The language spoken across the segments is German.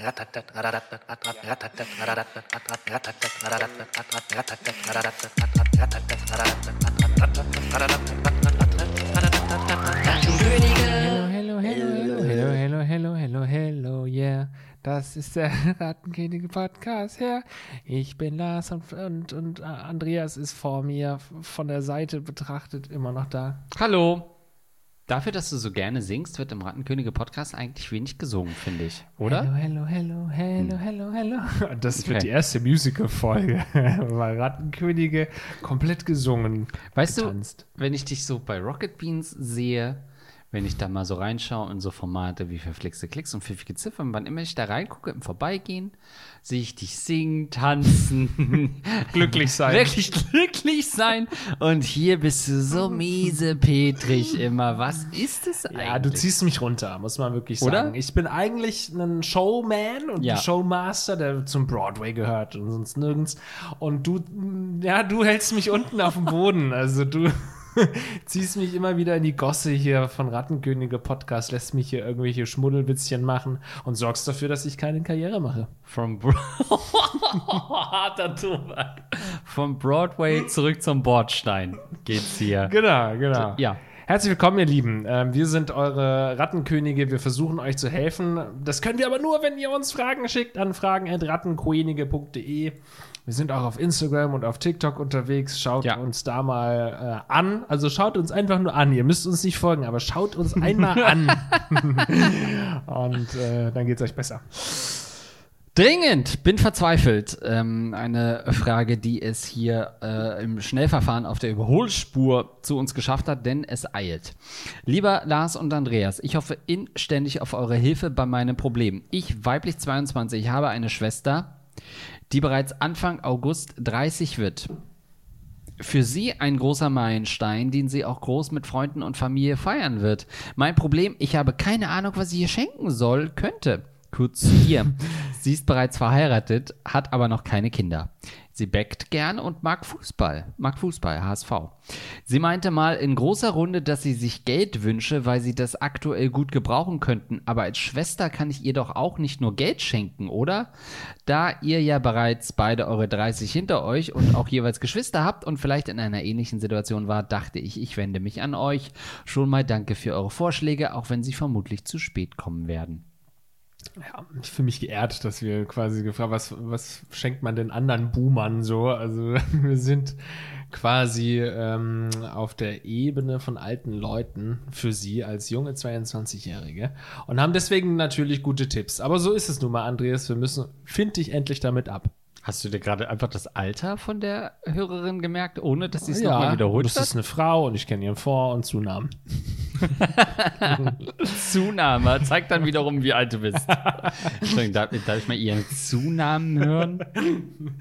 Hello, hello, hello, hello, hello, hello, hello, hello, yeah. Das ist der Rattenkönige Podcast, ja. Ich bin Lars und, und, und Andreas ist vor mir von der Seite betrachtet immer noch da. Hallo. Dafür, dass du so gerne singst, wird im Rattenkönige Podcast eigentlich wenig gesungen, finde ich, oder? Hello, hello, hello, hello, hello, hello. Das Okay. wird die erste Musical-Folge, weil Rattenkönige komplett gesungen. Weißt getanzt. du, wenn ich dich so bei Rocket Beans sehe, wenn ich da mal so reinschaue in so Formate wie verflixte Klicks und pfiffige Ziffern, wann immer ich da reingucke im Vorbeigehen, sehe ich dich singen, tanzen, Glücklich sein. wirklich glücklich sein. Und hier bist du so miese Petrig immer. Was ist es eigentlich? Ja, du ziehst mich runter, muss man wirklich Oder? sagen. Ich bin eigentlich ein Showman und Ja. ein Showmaster, der zum Broadway gehört und sonst nirgends. Und du, ja, du hältst mich unten auf dem Boden. Also du ziehst mich immer wieder in die Gosse hier von Rattenkönige Podcast, lässt mich hier irgendwelche Schmuddelwitzchen machen und sorgst dafür, dass ich keine Karriere mache. From Harter Tobak. Vom Broadway zurück zum Bordstein geht's hier. Genau, genau. Ja. Herzlich willkommen, ihr Lieben. Ähm, wir sind eure Rattenkönige. Wir versuchen euch zu helfen. Das können wir aber nur, wenn ihr uns Fragen schickt an fragen.rattenkönige.de. Wir sind auch auf Instagram und auf TikTok unterwegs. Schaut Ja. uns da mal äh, an. Also schaut uns einfach nur an. Ihr müsst uns nicht folgen, aber schaut uns einmal an. und äh, dann geht's euch besser. Dringend, bin verzweifelt. Ähm, eine Frage, die es hier äh, im Schnellverfahren auf der Überholspur zu uns geschafft hat, denn es eilt. Lieber Lars und Andreas, ich hoffe inständig auf eure Hilfe bei meinem Problem. Ich, weiblich 22, habe eine Schwester, die bereits Anfang August 30 wird. Für sie ein großer Meilenstein, den sie auch groß mit Freunden und Familie feiern wird. Mein Problem, ich habe keine Ahnung, was ich ihr schenken soll, könnte. Kurz zu ihr. sie ist bereits verheiratet, hat aber noch keine Kinder. Sie backt gern und mag Fußball. Mag Fußball, HSV. Sie meinte mal in großer Runde, dass sie sich Geld wünsche, weil sie das aktuell gut gebrauchen könnten. Aber als Schwester kann ich ihr doch auch nicht nur Geld schenken, oder? Da ihr ja bereits beide eure 30 hinter euch und auch jeweils Geschwister habt und vielleicht in einer ähnlichen Situation war, dachte ich, ich wende mich an euch. Schon mal danke für eure Vorschläge, auch wenn sie vermutlich zu spät kommen werden. Ja, ich fühle mich geehrt, dass wir quasi gefragt was, was schenkt man den anderen Boomern so? Also wir sind quasi ähm, auf der Ebene von alten Leuten für sie als junge 22-Jährige und haben deswegen natürlich gute Tipps. Aber so ist es nun mal, Andreas. Wir müssen, find dich endlich damit ab. Hast du dir gerade einfach das Alter von der Hörerin gemerkt, ohne dass sie es nochmal wiederholt das hat? ist eine Frau und ich kenne ihren Vor- und Zunamen. Zunahme. Zeigt dann wiederum, wie alt du bist. Entschuldigung, darf, darf ich mal ihren Zunamen hören?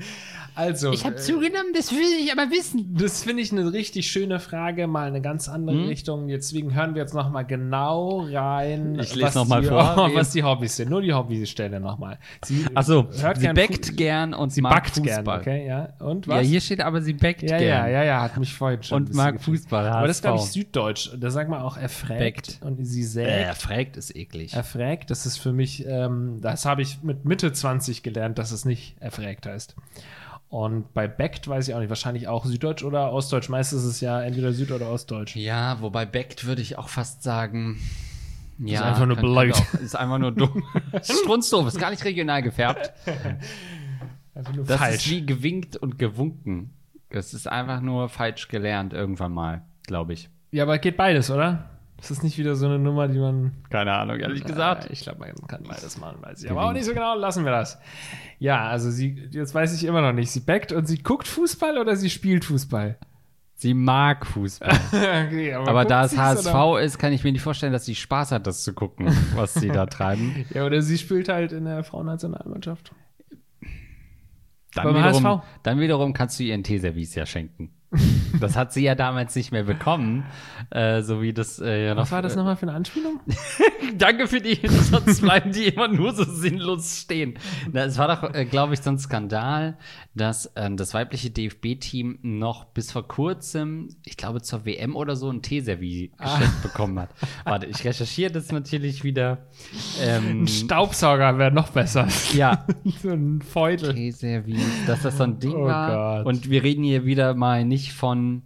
Also, Ich habe äh, zugenommen, das will ich aber wissen. Das finde ich eine richtig schöne Frage, mal eine ganz andere Hm? Richtung. Deswegen hören wir jetzt noch mal genau rein, Ich lese was, noch mal die, vor. was die Hobbys sind. Nur die Hobbystelle noch mal. Sie Achso, sie gern backt Fu- gern und Sie mag backt Fußball. gern, okay, ja. Und Ja, was? hier steht aber, sie backt ja, gern. ja, ja, ja, hat mich vorhin schon Und mag. Fußball, Aber das ist, glaube ich. Süddeutsch. Da sagt man auch erfrägt Backt. und sie Äh, sägt. fragt ist eklig. Erfrägt, das ist für mich, ähm, das habe ich mit Mitte 20 gelernt, dass es nicht erfrägt heißt. Und bei backt weiß ich auch nicht, wahrscheinlich auch Süddeutsch oder Ostdeutsch. Meistens ist es ja entweder Süd- oder Ostdeutsch. Ja, wobei backt würde ich auch fast sagen. Ja, einfach nur blöd. Ist einfach nur dumm. Strunzdoof, ist gar nicht regional gefärbt. Einfach nur Das falsch. ist wie gewinkt und gewunken. Das ist einfach nur falsch gelernt irgendwann mal, glaube ich. Ja, aber geht beides, oder? Das ist nicht wieder so eine Nummer, die man. Keine Ahnung, ehrlich Äh, ich glaube, man kann beides machen, weiß ich. Aber auch nicht so genau, lassen wir das. Ja, also sie, jetzt weiß ich immer noch nicht. Sie backt und sie guckt Fußball oder sie spielt Fußball? Sie mag Fußball. okay, Aber guckt da es HSV Oder? ist, kann ich mir nicht vorstellen, dass sie Spaß hat, das zu gucken, was sie da treiben. Ja, oder sie spielt halt in der Frauennationalmannschaft. Dann wiederum, HSV? dann wiederum kannst du ihr ein Teeservice ja schenken. Das hat sie ja damals nicht mehr bekommen, äh, so wie das äh, ja noch. Was war das nochmal für eine Anspielung? Danke für die, sonst bleiben die immer nur so sinnlos stehen. Es war doch, äh, glaube ich, so ein Skandal, dass ähm, das weibliche DFB-Team noch bis vor kurzem, ich glaube zur WM oder so, ein Teeservie geschenkt bekommen hat. Warte, ich recherchiere das natürlich wieder. Ähm, Ein Staubsauger wäre noch besser. ja, so ein Feudel. Teeservie, dass das so ein Ding Oh war. Gott. Und wir reden hier wieder mal nicht von,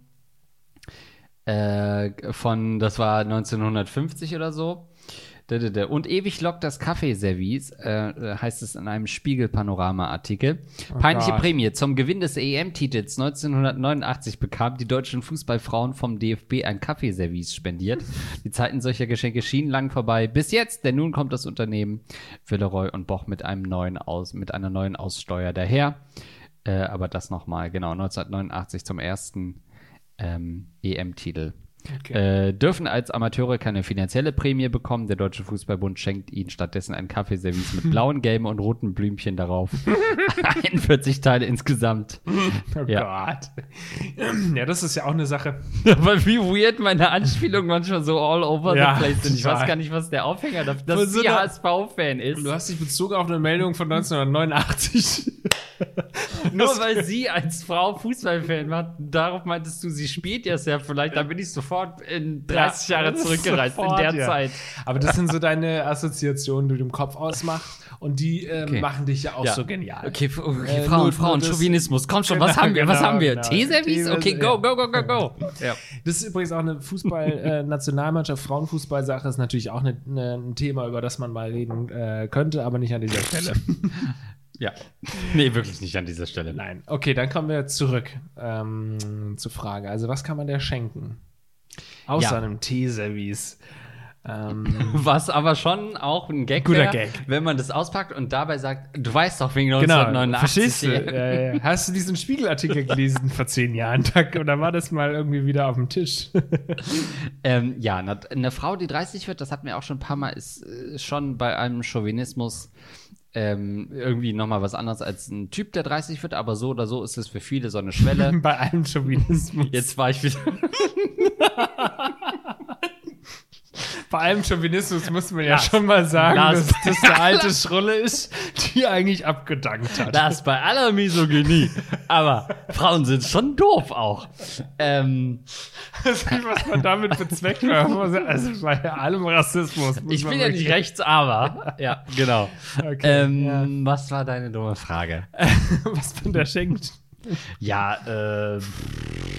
äh, von, das war 1950 oder so. Und ewig lockt das Kaffeeservice, äh, heißt es in einem Spiegel-Panorama-Artikel. Peinliche Gott. Prämie. Zum Gewinn des EM-Titels 1989 bekamen die deutschen Fußballfrauen vom DFB ein Kaffeeservice spendiert. Die Zeiten solcher Geschenke schienen lang vorbei. Bis jetzt, denn nun kommt das Unternehmen Villeroy und Boch mit einem neuen Aus, mit einer neuen Aussteuer daher. Äh, aber das nochmal, genau, 1989 zum ersten ähm, EM-Titel. Okay. Äh, dürfen als Amateure keine finanzielle Prämie bekommen. Der Deutsche Fußballbund schenkt ihnen stattdessen ein Kaffeeservice mit blauen, gelben und roten Blümchen darauf. 41 Teile insgesamt. Oh Ja. Gott. Ja, das ist ja auch eine Sache. Aber wie weird meine Anspielungen manchmal so all over Ja, the place sind. Ich weiß gar nicht, was der Aufhänger dafür dass so HSV-Fan ist. Du hast dich bezogen auf eine Meldung von 1989. Nur weil sie als Frau Fußballfan war, darauf meintest du, sie spielt ja sehr vielleicht, da bin ich sofort in 30 Ja, Jahre zurückgereist sofort, in der ja. Zeit. Aber das sind so deine Assoziationen, die du im Kopf ausmachst. Und die ähm, Okay. machen dich ja auch Ja. so genial. Okay, okay Äh, Frauen, Frauen, Chauvinismus. Komm schon, was Genau, haben wir? Was genau, haben wir? genau. Teeservice? Okay, go, go, go, go, go. Das ist übrigens auch eine Fußball-Nationalmannschaft, Frauenfußball-Sache, ist natürlich auch eine, eine, ein Thema, über das man mal reden äh, könnte, aber nicht an dieser Stelle. Ja. Nee, wirklich nicht an dieser Stelle. Nein. Okay, dann kommen wir zurück ähm, zur Frage. Also, was kann man der schenken? Außer Ja. einem Teeservice. Ähm, Was aber schon auch ein Gag Guter wär, Gag. wenn man das auspackt und dabei sagt, du weißt doch wegen genau, 1989. verstehst du? Ja, ja. Hast du diesen Spiegelartikel gelesen vor zehn Jahren? Oder war das mal irgendwie wieder auf dem Tisch? Ähm, ja, eine Frau, die 30 wird, das hatten wir auch schon ein paar Mal, ist äh, schon bei einem Chauvinismus ähm, irgendwie nochmal was anderes als ein Typ, der 30 wird, aber so oder so ist es für viele so eine Schwelle. Bei allem Chauvinismus. Jetzt war ich wieder. Bei allem Chauvinismus muss man ja Lars, schon mal sagen, Lars. dass das eine alte Schrulle ist, die eigentlich abgedankt hat. Das bei aller Misogynie. Aber Frauen sind schon doof auch. Ähm, Nicht, was man damit bezweckt. Also bei allem Rassismus. ich bin ja nicht rechts, aber. Ja, genau. Okay, ähm, ja. Was war deine dumme Frage? was man da schenkt. Ja, äh,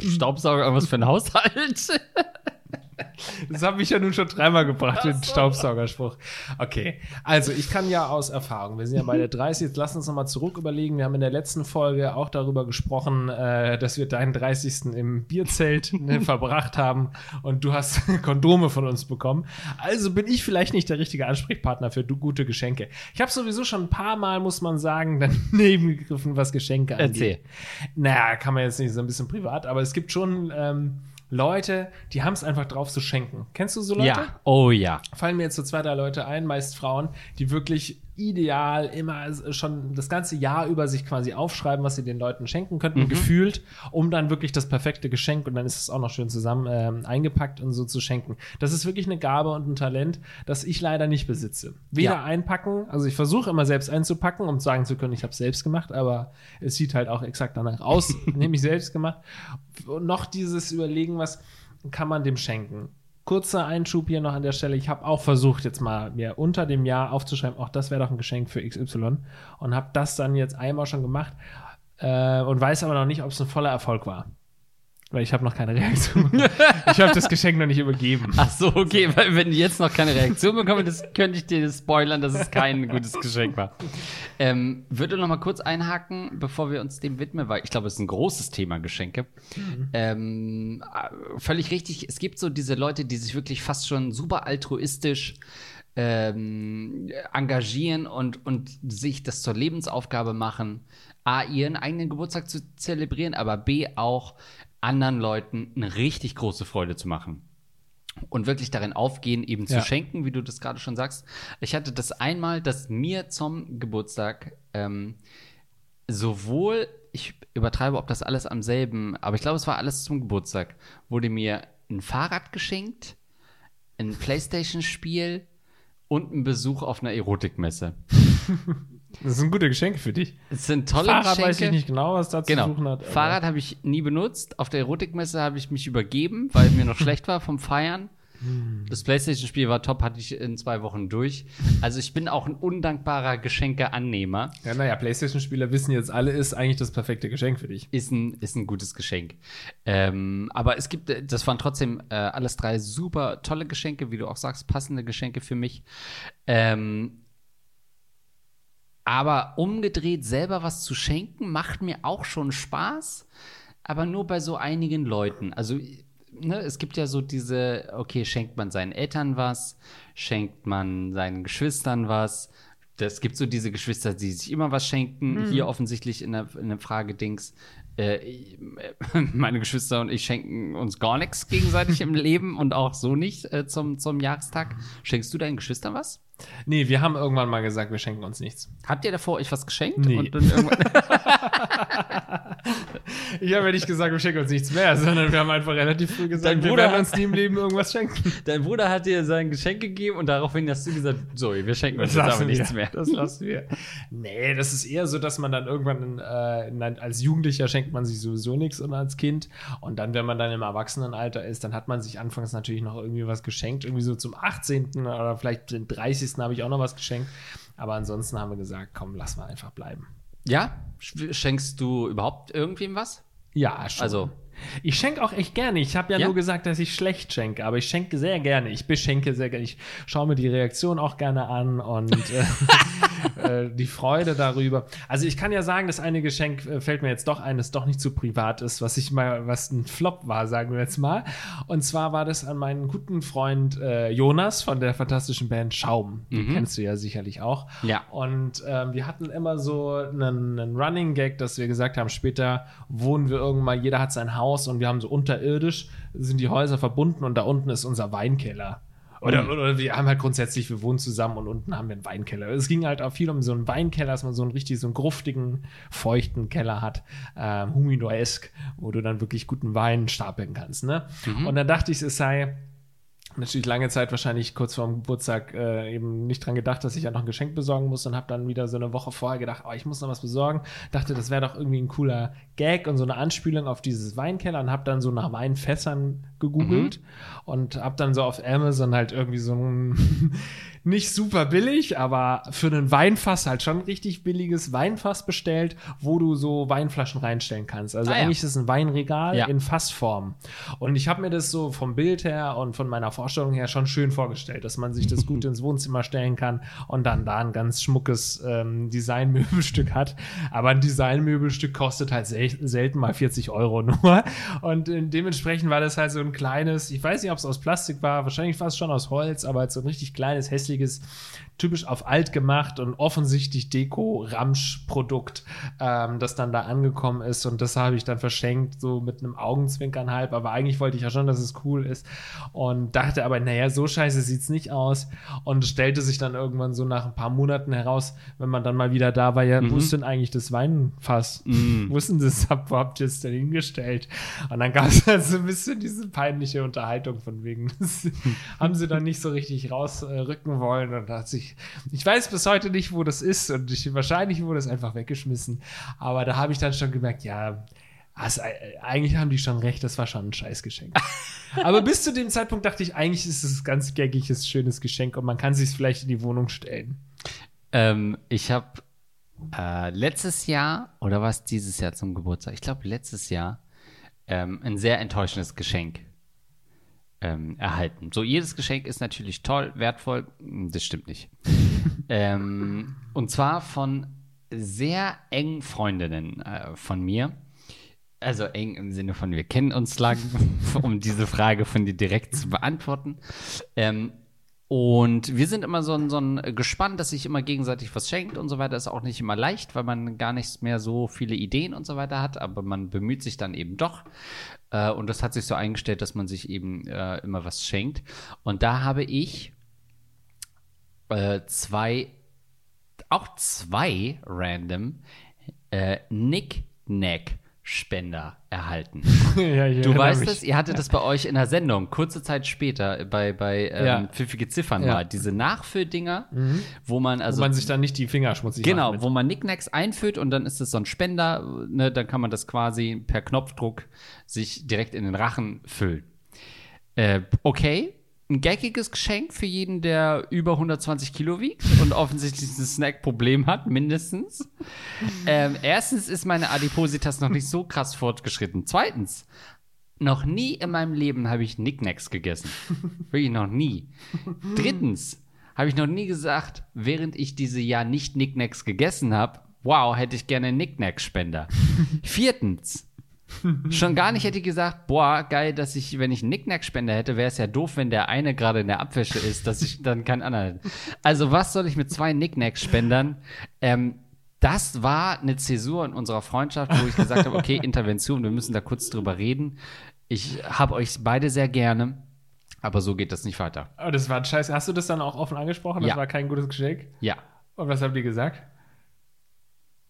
Staubsauger, irgendwas für ein Haushalt? Das habe ich ja nun schon dreimal gebracht, den Staubsaugerspruch. Okay, also ich kann ja aus Erfahrung, wir sind ja bei der 30, jetzt lass uns nochmal zurück überlegen. Wir haben in der letzten Folge auch darüber gesprochen, äh, dass wir deinen 30. im Bierzelt ne, verbracht haben und du hast Kondome von uns bekommen. Also bin ich vielleicht nicht der richtige Ansprechpartner für du gute Geschenke. Ich habe sowieso schon ein paar Mal, muss man sagen, daneben gegriffen, was Geschenke angeht. Erzähl. Naja, kann man jetzt nicht so ein bisschen privat, aber es gibt schon ähm, Leute, die haben es einfach drauf zu schenken. Kennst du so Leute? Ja, oh ja. Fallen mir jetzt so zwei, drei Leute ein, meist Frauen, die wirklich ideal immer schon das ganze Jahr über sich quasi aufschreiben, was sie den Leuten schenken könnten, gefühlt, um dann wirklich das perfekte Geschenk und dann ist es auch noch schön zusammen ähm, eingepackt und so zu schenken. Das ist wirklich eine Gabe und ein Talent, das ich leider nicht besitze. Weder Ja. einpacken, also ich versuche immer selbst einzupacken, um sagen zu können, ich habe es selbst gemacht, aber es sieht halt auch exakt danach aus, nämlich selbst gemacht. Und noch dieses Überlegen, was kann man dem schenken? Kurzer Einschub hier noch an der Stelle. Ich habe auch versucht, jetzt mal mir unter dem Jahr aufzuschreiben, auch das wäre doch ein Geschenk für XY. Und habe das dann jetzt einmal schon gemacht äh, und weiß aber noch nicht, ob es ein voller Erfolg war. Weil ich habe noch keine Reaktion. ich habe das Geschenk noch nicht übergeben. Ach so, okay, weil wenn die jetzt noch keine Reaktion bekommen, das könnte ich dir spoilern, dass es kein gutes Geschenk war. Ähm, würde noch mal kurz einhaken, bevor wir uns dem widmen, weil ich glaube, es ist ein großes Thema Geschenke. Ähm, äh, völlig richtig. Es gibt so diese Leute, die sich wirklich fast schon super altruistisch ähm, engagieren und, und sich das zur Lebensaufgabe machen, A, ihren eigenen Geburtstag zu zelebrieren, aber B, auch anderen Leuten eine richtig große Freude zu machen. Und wirklich darin aufgehen, eben zu Ja. schenken, wie du das gerade schon sagst. Ich hatte das einmal, dass mir zum Geburtstag ähm, sowohl ich übertreibe, ob das alles am selben, aber ich glaube, es war alles zum Geburtstag, wurde mir ein Fahrrad geschenkt, ein Playstation-Spiel und ein Besuch auf einer Erotikmesse. Das sind gute Geschenke für dich. Es sind tolle Fahrrad Geschenke. weiß ich nicht genau, was da zu Genau. suchen hat. Fahrrad habe ich nie benutzt. Auf der Erotikmesse habe ich mich übergeben, weil mir noch schlecht war vom Feiern. Hm. Das Playstation-Spiel war top, hatte ich in zwei Wochen durch. Also ich bin auch ein undankbarer Geschenkeannehmer. Ja, naja, Playstation-Spieler wissen jetzt alle, ist eigentlich das perfekte Geschenk für dich. Ist ein, ist ein gutes Geschenk. Ähm, aber es gibt, äh, das waren trotzdem äh, alles drei super tolle Geschenke, wie du auch sagst, passende Geschenke für mich. Ähm, aber umgedreht selber was zu schenken, macht mir auch schon Spaß, aber nur bei so einigen Leuten. Also, ne, es gibt ja so diese, okay, schenkt man seinen Eltern was, schenkt man seinen Geschwistern was. Es gibt so diese Geschwister, die sich immer was schenken. Hier offensichtlich in der, in der Frage Dings. Äh, meine Geschwister und ich schenken uns gar nichts gegenseitig im Leben und auch so nicht äh, zum, zum Jahrestag. Schenkst du deinen Geschwistern was? Nee, wir haben irgendwann mal gesagt, wir schenken uns nichts. Habt ihr davor euch was geschenkt? Nee. Und dann irgendwann Ich habe ja nicht gesagt, wir schenken uns nichts mehr, sondern wir haben einfach relativ früh gesagt, Dein wir Bruder werden hat- uns nie im Leben irgendwas schenken. Dein Bruder hat dir sein Geschenk gegeben und daraufhin hast du gesagt, so, wir schenken uns jetzt aber nichts mehr. Das lassen wir. Nee, das ist eher so, dass man dann irgendwann äh, ein, als Jugendlicher schenkt man sich sowieso nichts und als Kind. Und dann, wenn man dann im Erwachsenenalter ist, dann hat man sich anfangs natürlich noch irgendwie was geschenkt. Irgendwie so zum 18. oder vielleicht den 30. habe ich auch noch was geschenkt. Aber ansonsten haben wir gesagt, komm, lass mal einfach bleiben. Ja? Sch- Schenkst du überhaupt irgendwem was? Ja, schon. Also- ich schenke auch echt gerne. Ich habe ja, Ja? nur gesagt, dass ich schlecht schenke, aber ich schenke sehr gerne. Ich beschenke sehr gerne. Ich schaue mir die Reaktion auch gerne an und äh, äh, die Freude darüber. Also ich kann ja sagen, das eine Geschenk äh, fällt mir jetzt doch ein, das doch nicht zu privat ist, was ich mal, was ein Flop war, sagen wir jetzt mal. Und zwar war das an meinen guten Freund äh, Jonas von der fantastischen Band Schaum. Die kennst du ja sicherlich auch. Ja. Und ähm, wir hatten immer so einen, einen Running Gag, dass wir gesagt haben, später wohnen wir irgendwann, jeder hat sein Haus und wir haben so unterirdisch, sind die Häuser verbunden und da unten ist unser Weinkeller. Oder, oder wir haben halt grundsätzlich, wir wohnen zusammen und unten haben wir einen Weinkeller. Es ging halt auch viel um so einen Weinkeller, dass man so einen richtig, so einen gruftigen, feuchten Keller hat, ähm, Humidor-esk, wo du dann wirklich guten Wein stapeln kannst. Ne? Und dann dachte ich, es sei natürlich lange Zeit wahrscheinlich kurz vorm Geburtstag äh, eben nicht dran gedacht, dass ich ja noch ein Geschenk besorgen muss und habe dann wieder so eine Woche vorher gedacht, oh, ich muss noch was besorgen. Dachte, das wäre doch irgendwie ein cooler Gag und so eine Anspielung auf dieses Weinkeller und habe dann so nach Weinfässern gegoogelt und habe dann so auf Amazon halt irgendwie so ein nicht super billig, aber für einen Weinfass halt schon richtig billiges Weinfass bestellt, wo du so Weinflaschen reinstellen kannst. Also Ah, ja. eigentlich ist es ein Weinregal Ja. in Fassform. Und ich habe mir das so vom Bild her und von meiner Vorstellung her schon schön vorgestellt, dass man sich das gut ins Wohnzimmer stellen kann und dann da ein ganz schmuckes ähm, Designmöbelstück hat. Aber ein Designmöbelstück kostet halt sel selten mal 40 Euro nur. Und äh, dementsprechend war das halt so ein kleines, ich weiß nicht, ob es aus Plastik war, wahrscheinlich war es schon aus Holz, aber halt so ein richtig kleines, hässliches, typisch auf alt gemacht und offensichtlich Deko-Ramsch-Produkt, ähm, das dann da angekommen ist. Und das habe ich dann verschenkt, so mit einem Augenzwinkern halb. Aber eigentlich wollte ich ja schon, dass es cool ist. Und dachte aber, naja, so scheiße sieht's nicht aus. Und es stellte sich dann irgendwann so nach ein paar Monaten heraus, wenn man dann mal wieder da war, ja, wo ist denn eigentlich das Weinfass? Wo ist denn das? Wo habt ihr es denn hingestellt? Und dann gab es halt so ein bisschen diese peinliche Unterhaltung von wegen, das haben sie dann nicht so richtig rausrücken wollen. Und hat sich, ich weiß bis heute nicht, wo das ist. Und ich, wahrscheinlich wurde es einfach weggeschmissen. Aber da habe ich dann schon gemerkt, ja, also, äh, eigentlich haben die schon recht, das war schon ein Scheißgeschenk. Aber bis zu dem Zeitpunkt dachte ich, eigentlich ist es ein ganz gaggiges, schönes Geschenk und man kann sich vielleicht in die Wohnung stellen. Ähm, ich habe äh, letztes Jahr, oder was dieses Jahr zum Geburtstag? Ich glaube, letztes Jahr ähm, ein sehr enttäuschendes Geschenk ähm, erhalten. So, jedes Geschenk ist natürlich toll, wertvoll. Hm, Das stimmt nicht. ähm, und zwar von sehr engen Freundinnen äh, von mir. Also eng im Sinne von, wir kennen uns lang, um diese Frage von dir direkt zu beantworten. Ähm, und wir sind immer so ein, so ein Gespann, dass sich immer gegenseitig was schenkt und so weiter. Ist auch nicht immer leicht, weil man gar nicht mehr so viele Ideen und so weiter hat, aber man bemüht sich dann eben doch. Äh, und das hat sich so eingestellt, dass man sich eben äh, immer was schenkt. Und da habe ich äh, zwei, auch zwei random, äh, Nick Knick-Knack-Spender erhalten. ja, Du weißt mich. es, ihr hattet das bei euch in der Sendung, kurze Zeit später, bei, bei ähm, Ja. Pfiffige Ziffern Ja. Mhm. mal, diese Nachfülldinger, wo man also. Wo man sich dann nicht die Finger schmutzig Genau, macht. wo man Nicknacks einfüllt und dann ist es so ein Spender, ne, dann kann man das quasi per Knopfdruck sich direkt in den Rachen füllen. Äh, okay, ein geckiges Geschenk für jeden, der über 120 Kilo wiegt und offensichtlich ein Snack-Problem hat, mindestens. ähm, erstens ist meine Adipositas noch nicht so krass fortgeschritten. Zweitens, noch nie in meinem Leben habe ich Nicknacks gegessen. Wirklich noch nie. Drittens habe ich noch nie gesagt, während ich diese Jahr nicht Nicknacks gegessen habe, wow, hätte ich gerne einen Nicknack-Spender. Viertens, schon gar nicht hätte ich gesagt, boah, geil, dass ich, wenn ich einen Nicknack-Spender hätte, wäre es ja doof, wenn der eine gerade in der Abwäsche ist, dass ich dann keinen anderen hätte. Also was soll ich mit zwei Nicknack-Spendern? Ähm, das war eine Zäsur in unserer Freundschaft, wo ich gesagt habe, okay, Intervention, wir müssen da kurz drüber reden. Ich habe euch beide sehr gerne, aber so geht das nicht weiter. Oh, das war ein Scheiß. Hast du das dann auch offen angesprochen? Das Ja. war kein gutes Geschenk. Ja. Und was haben die gesagt?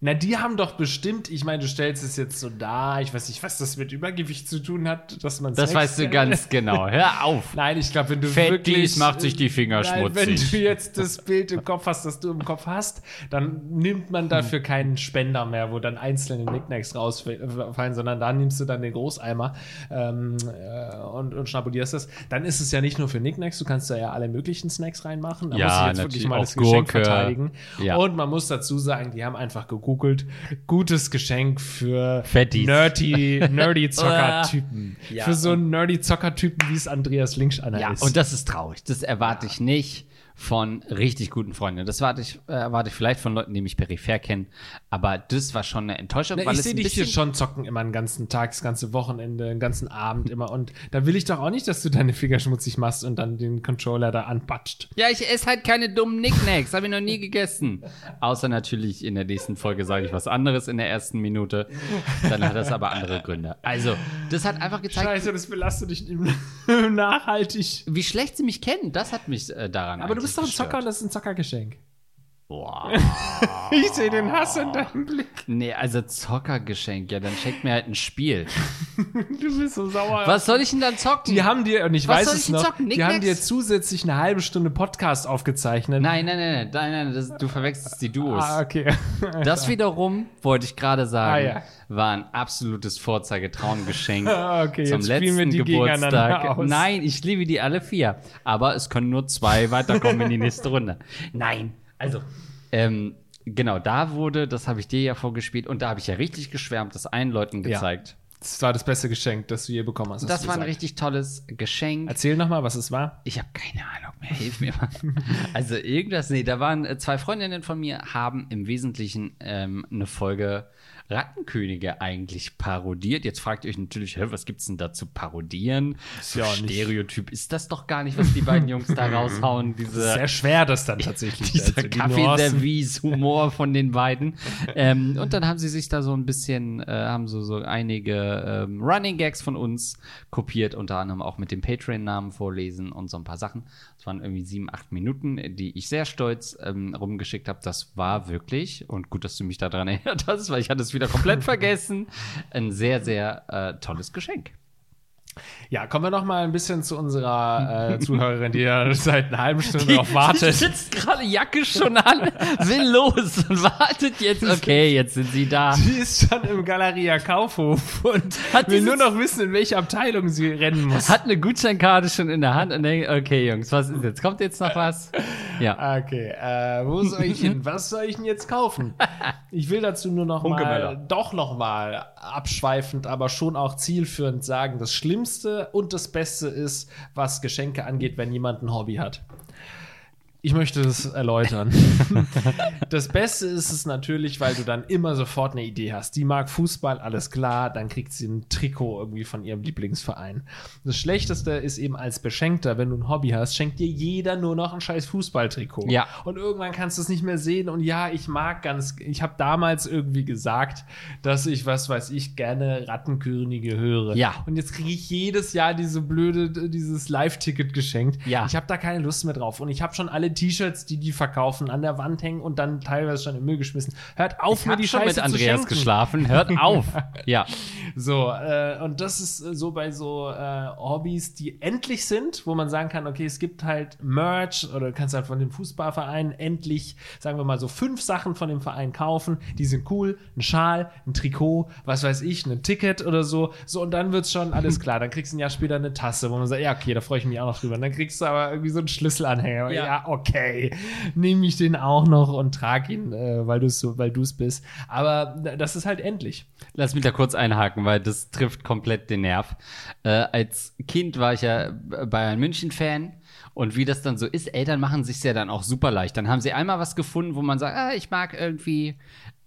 Na, die haben doch bestimmt, ich meine, du stellst es jetzt so dar, ich weiß nicht, was das mit Übergewicht zu tun hat, dass man Das Sex- weißt du ganz genau. Hör auf. Nein, ich glaube, wenn du Fettis wirklich macht sich die Finger Nein, Wenn schmutzig. du jetzt das Bild im Kopf hast, das du im Kopf hast, dann nimmt man dafür keinen Spender mehr, wo dann einzelne Nicknacks rausfallen, sondern da nimmst du dann den Großeimer ähm, äh, und, und schnabulierst das. Dann ist es ja nicht nur für Nicknacks, du kannst da ja alle möglichen Snacks reinmachen. Da Ja, muss ich jetzt natürlich wirklich mal das Geschenk Gurke. verteidigen. Ja. Und man muss dazu sagen, die haben einfach gegoogelt, gutes Geschenk für Fettis. nerdy, nerdy Zockertypen. Ja. Für so einen nerdy Zockertypen, wie es Andreas Links einer Ja, ist. und das ist traurig. Das erwarte ich nicht von richtig guten Freunden. Das erwarte ich, äh, erwarte ich vielleicht von Leuten, die mich peripher kennen. Aber das war schon eine Enttäuschung. Na, ich sehe dich hier schon zocken immer den ganzen Tag, das ganze Wochenende, den ganzen Abend immer. Und da will ich doch auch nicht, dass du deine Finger schmutzig machst und dann den Controller da anpatscht. Ja, ich esse halt keine dummen Nicknacks. Habe ich noch nie gegessen. Außer natürlich in der nächsten Folge sage ich was anderes in der ersten Minute. Dann hat das aber andere Gründe. Also, das hat einfach gezeigt, Scheiße, das belastet dich nachhaltig. wie schlecht sie mich kennen. Das hat mich äh, daran Aber bist doch ein. Zocker und das ist ein Zockergeschenk. Boah. Ich sehe den Hass in deinem Blick. Nee, also Zockergeschenk. Ja, dann schenkt mir halt ein Spiel. Du bist so sauer. Was soll ich denn dann zocken? Die haben dir, und ich Was weiß es noch, zocken? die haben dir zusätzlich eine halbe Stunde Podcast aufgezeichnet. Nein, nein, nein, nein, nein, nein das, du verwechselst die Duos. Ah, okay. Das wiederum, wollte ich gerade sagen, Ah, ja. war ein absolutes Vorzeigetraumgeschenk Ah, okay, zum letzten Geburtstag. Nein, ich liebe die alle vier. Aber es können nur zwei weiterkommen in die nächste Runde. Nein, also, ähm, genau, da wurde, das habe ich dir ja vorgespielt und da habe ich ja richtig geschwärmt, das allen Leuten Ja. gezeigt. Das war das beste Geschenk, das du je bekommen hast. Das war ein richtig tolles Geschenk. Erzähl noch mal, was es war. Ich habe keine Ahnung mehr. Hilf mir mal. Also irgendwas, nee, da waren äh, zwei Freundinnen von mir, haben im Wesentlichen ähm, eine Folge Rattenkönige eigentlich parodiert. Jetzt fragt ihr euch natürlich, hä, was gibt's denn da zu parodieren? So ja Stereotyp ist das doch gar nicht, was die beiden Jungs da raushauen. Diese, Sehr schwer, das dann tatsächlich. dieser Also. Kaffeeservice-Humor von den beiden. ähm, und dann haben sie sich da so ein bisschen, äh, haben so, so einige ähm, Running Gags von uns kopiert, unter anderem auch mit dem Patreon-Namen vorlesen und so ein paar Sachen. Das waren irgendwie sieben, acht Minuten, die ich sehr stolz ähm, rumgeschickt habe. Das war wirklich, und gut, dass du mich daran erinnert hast, weil ich hatte es wieder komplett vergessen, ein sehr, sehr äh, tolles Geschenk. Ja, kommen wir noch mal ein bisschen zu unserer äh, Zuhörerin, die ja seit einer halben Stunde Die wartet. sitzt gerade Jacke schon an, will los und wartet jetzt. Okay, jetzt sind sie da. Die ist schon im Galeria Kaufhof und Hat will nur noch wissen, in welche Abteilung sie rennen muss. Hat eine Gutscheinkarte schon in der Hand und denkt, okay, Jungs, was ist jetzt? Kommt jetzt noch was? Ja. Okay, äh, wo soll ich hin? Was soll ich denn jetzt kaufen? Ich will dazu nur noch mal, doch noch mal abschweifend, aber schon auch zielführend sagen, das Schlimmste und das Beste ist, was Geschenke angeht, wenn jemand ein Hobby hat. Ich möchte das erläutern. das Beste ist es natürlich, weil du dann immer sofort eine Idee hast. Die mag Fußball, alles klar, dann kriegt sie ein Trikot irgendwie von ihrem Lieblingsverein. Das Schlechteste ist eben als Beschenkter, wenn du ein Hobby hast, schenkt dir jeder nur noch ein scheiß Fußballtrikot. Ja. Und irgendwann kannst du es nicht mehr sehen. Und ja, ich mag ganz, ich habe damals irgendwie gesagt, dass ich, was weiß ich, gerne Rattenkönige höre. Ja. Und jetzt kriege ich jedes Jahr diese blöde, dieses Live-Ticket geschenkt. Ja. Ich habe da keine Lust mehr drauf. Und ich habe schon alle T-Shirts, die die verkaufen, an der Wand hängen und dann teilweise schon im Müll geschmissen. Hört auf, Ich mir die schon Scheiße mit Andreas zu geschlafen. Hört auf. Ja. So, äh, und das ist äh, so bei so äh, Hobbys, die endlich sind, wo man sagen kann, okay, es gibt halt Merch oder du kannst halt von dem Fußballverein endlich, sagen wir mal so, fünf Sachen von dem Verein kaufen, die sind cool, ein Schal, ein Trikot, was weiß ich, ein Ticket oder so. So, und dann wird's schon alles klar. Dann kriegst du ein Jahr später eine Tasse, wo man sagt, ja, okay, da freue ich mich auch noch drüber. Und dann kriegst du aber irgendwie so einen Schlüsselanhänger. Ja, Ja. okay, nehme ich den auch noch und trage ihn, äh, weil du es so, weil du es bist. Aber äh, das ist halt endlich. Lass mich da kurz einhaken, weil das trifft komplett den Nerv. Äh, als Kind war ich ja Bayern München-Fan. Und wie das dann so ist, Eltern machen sich ja dann auch super leicht. Dann haben sie einmal was gefunden, wo man sagt, ah, ich mag irgendwie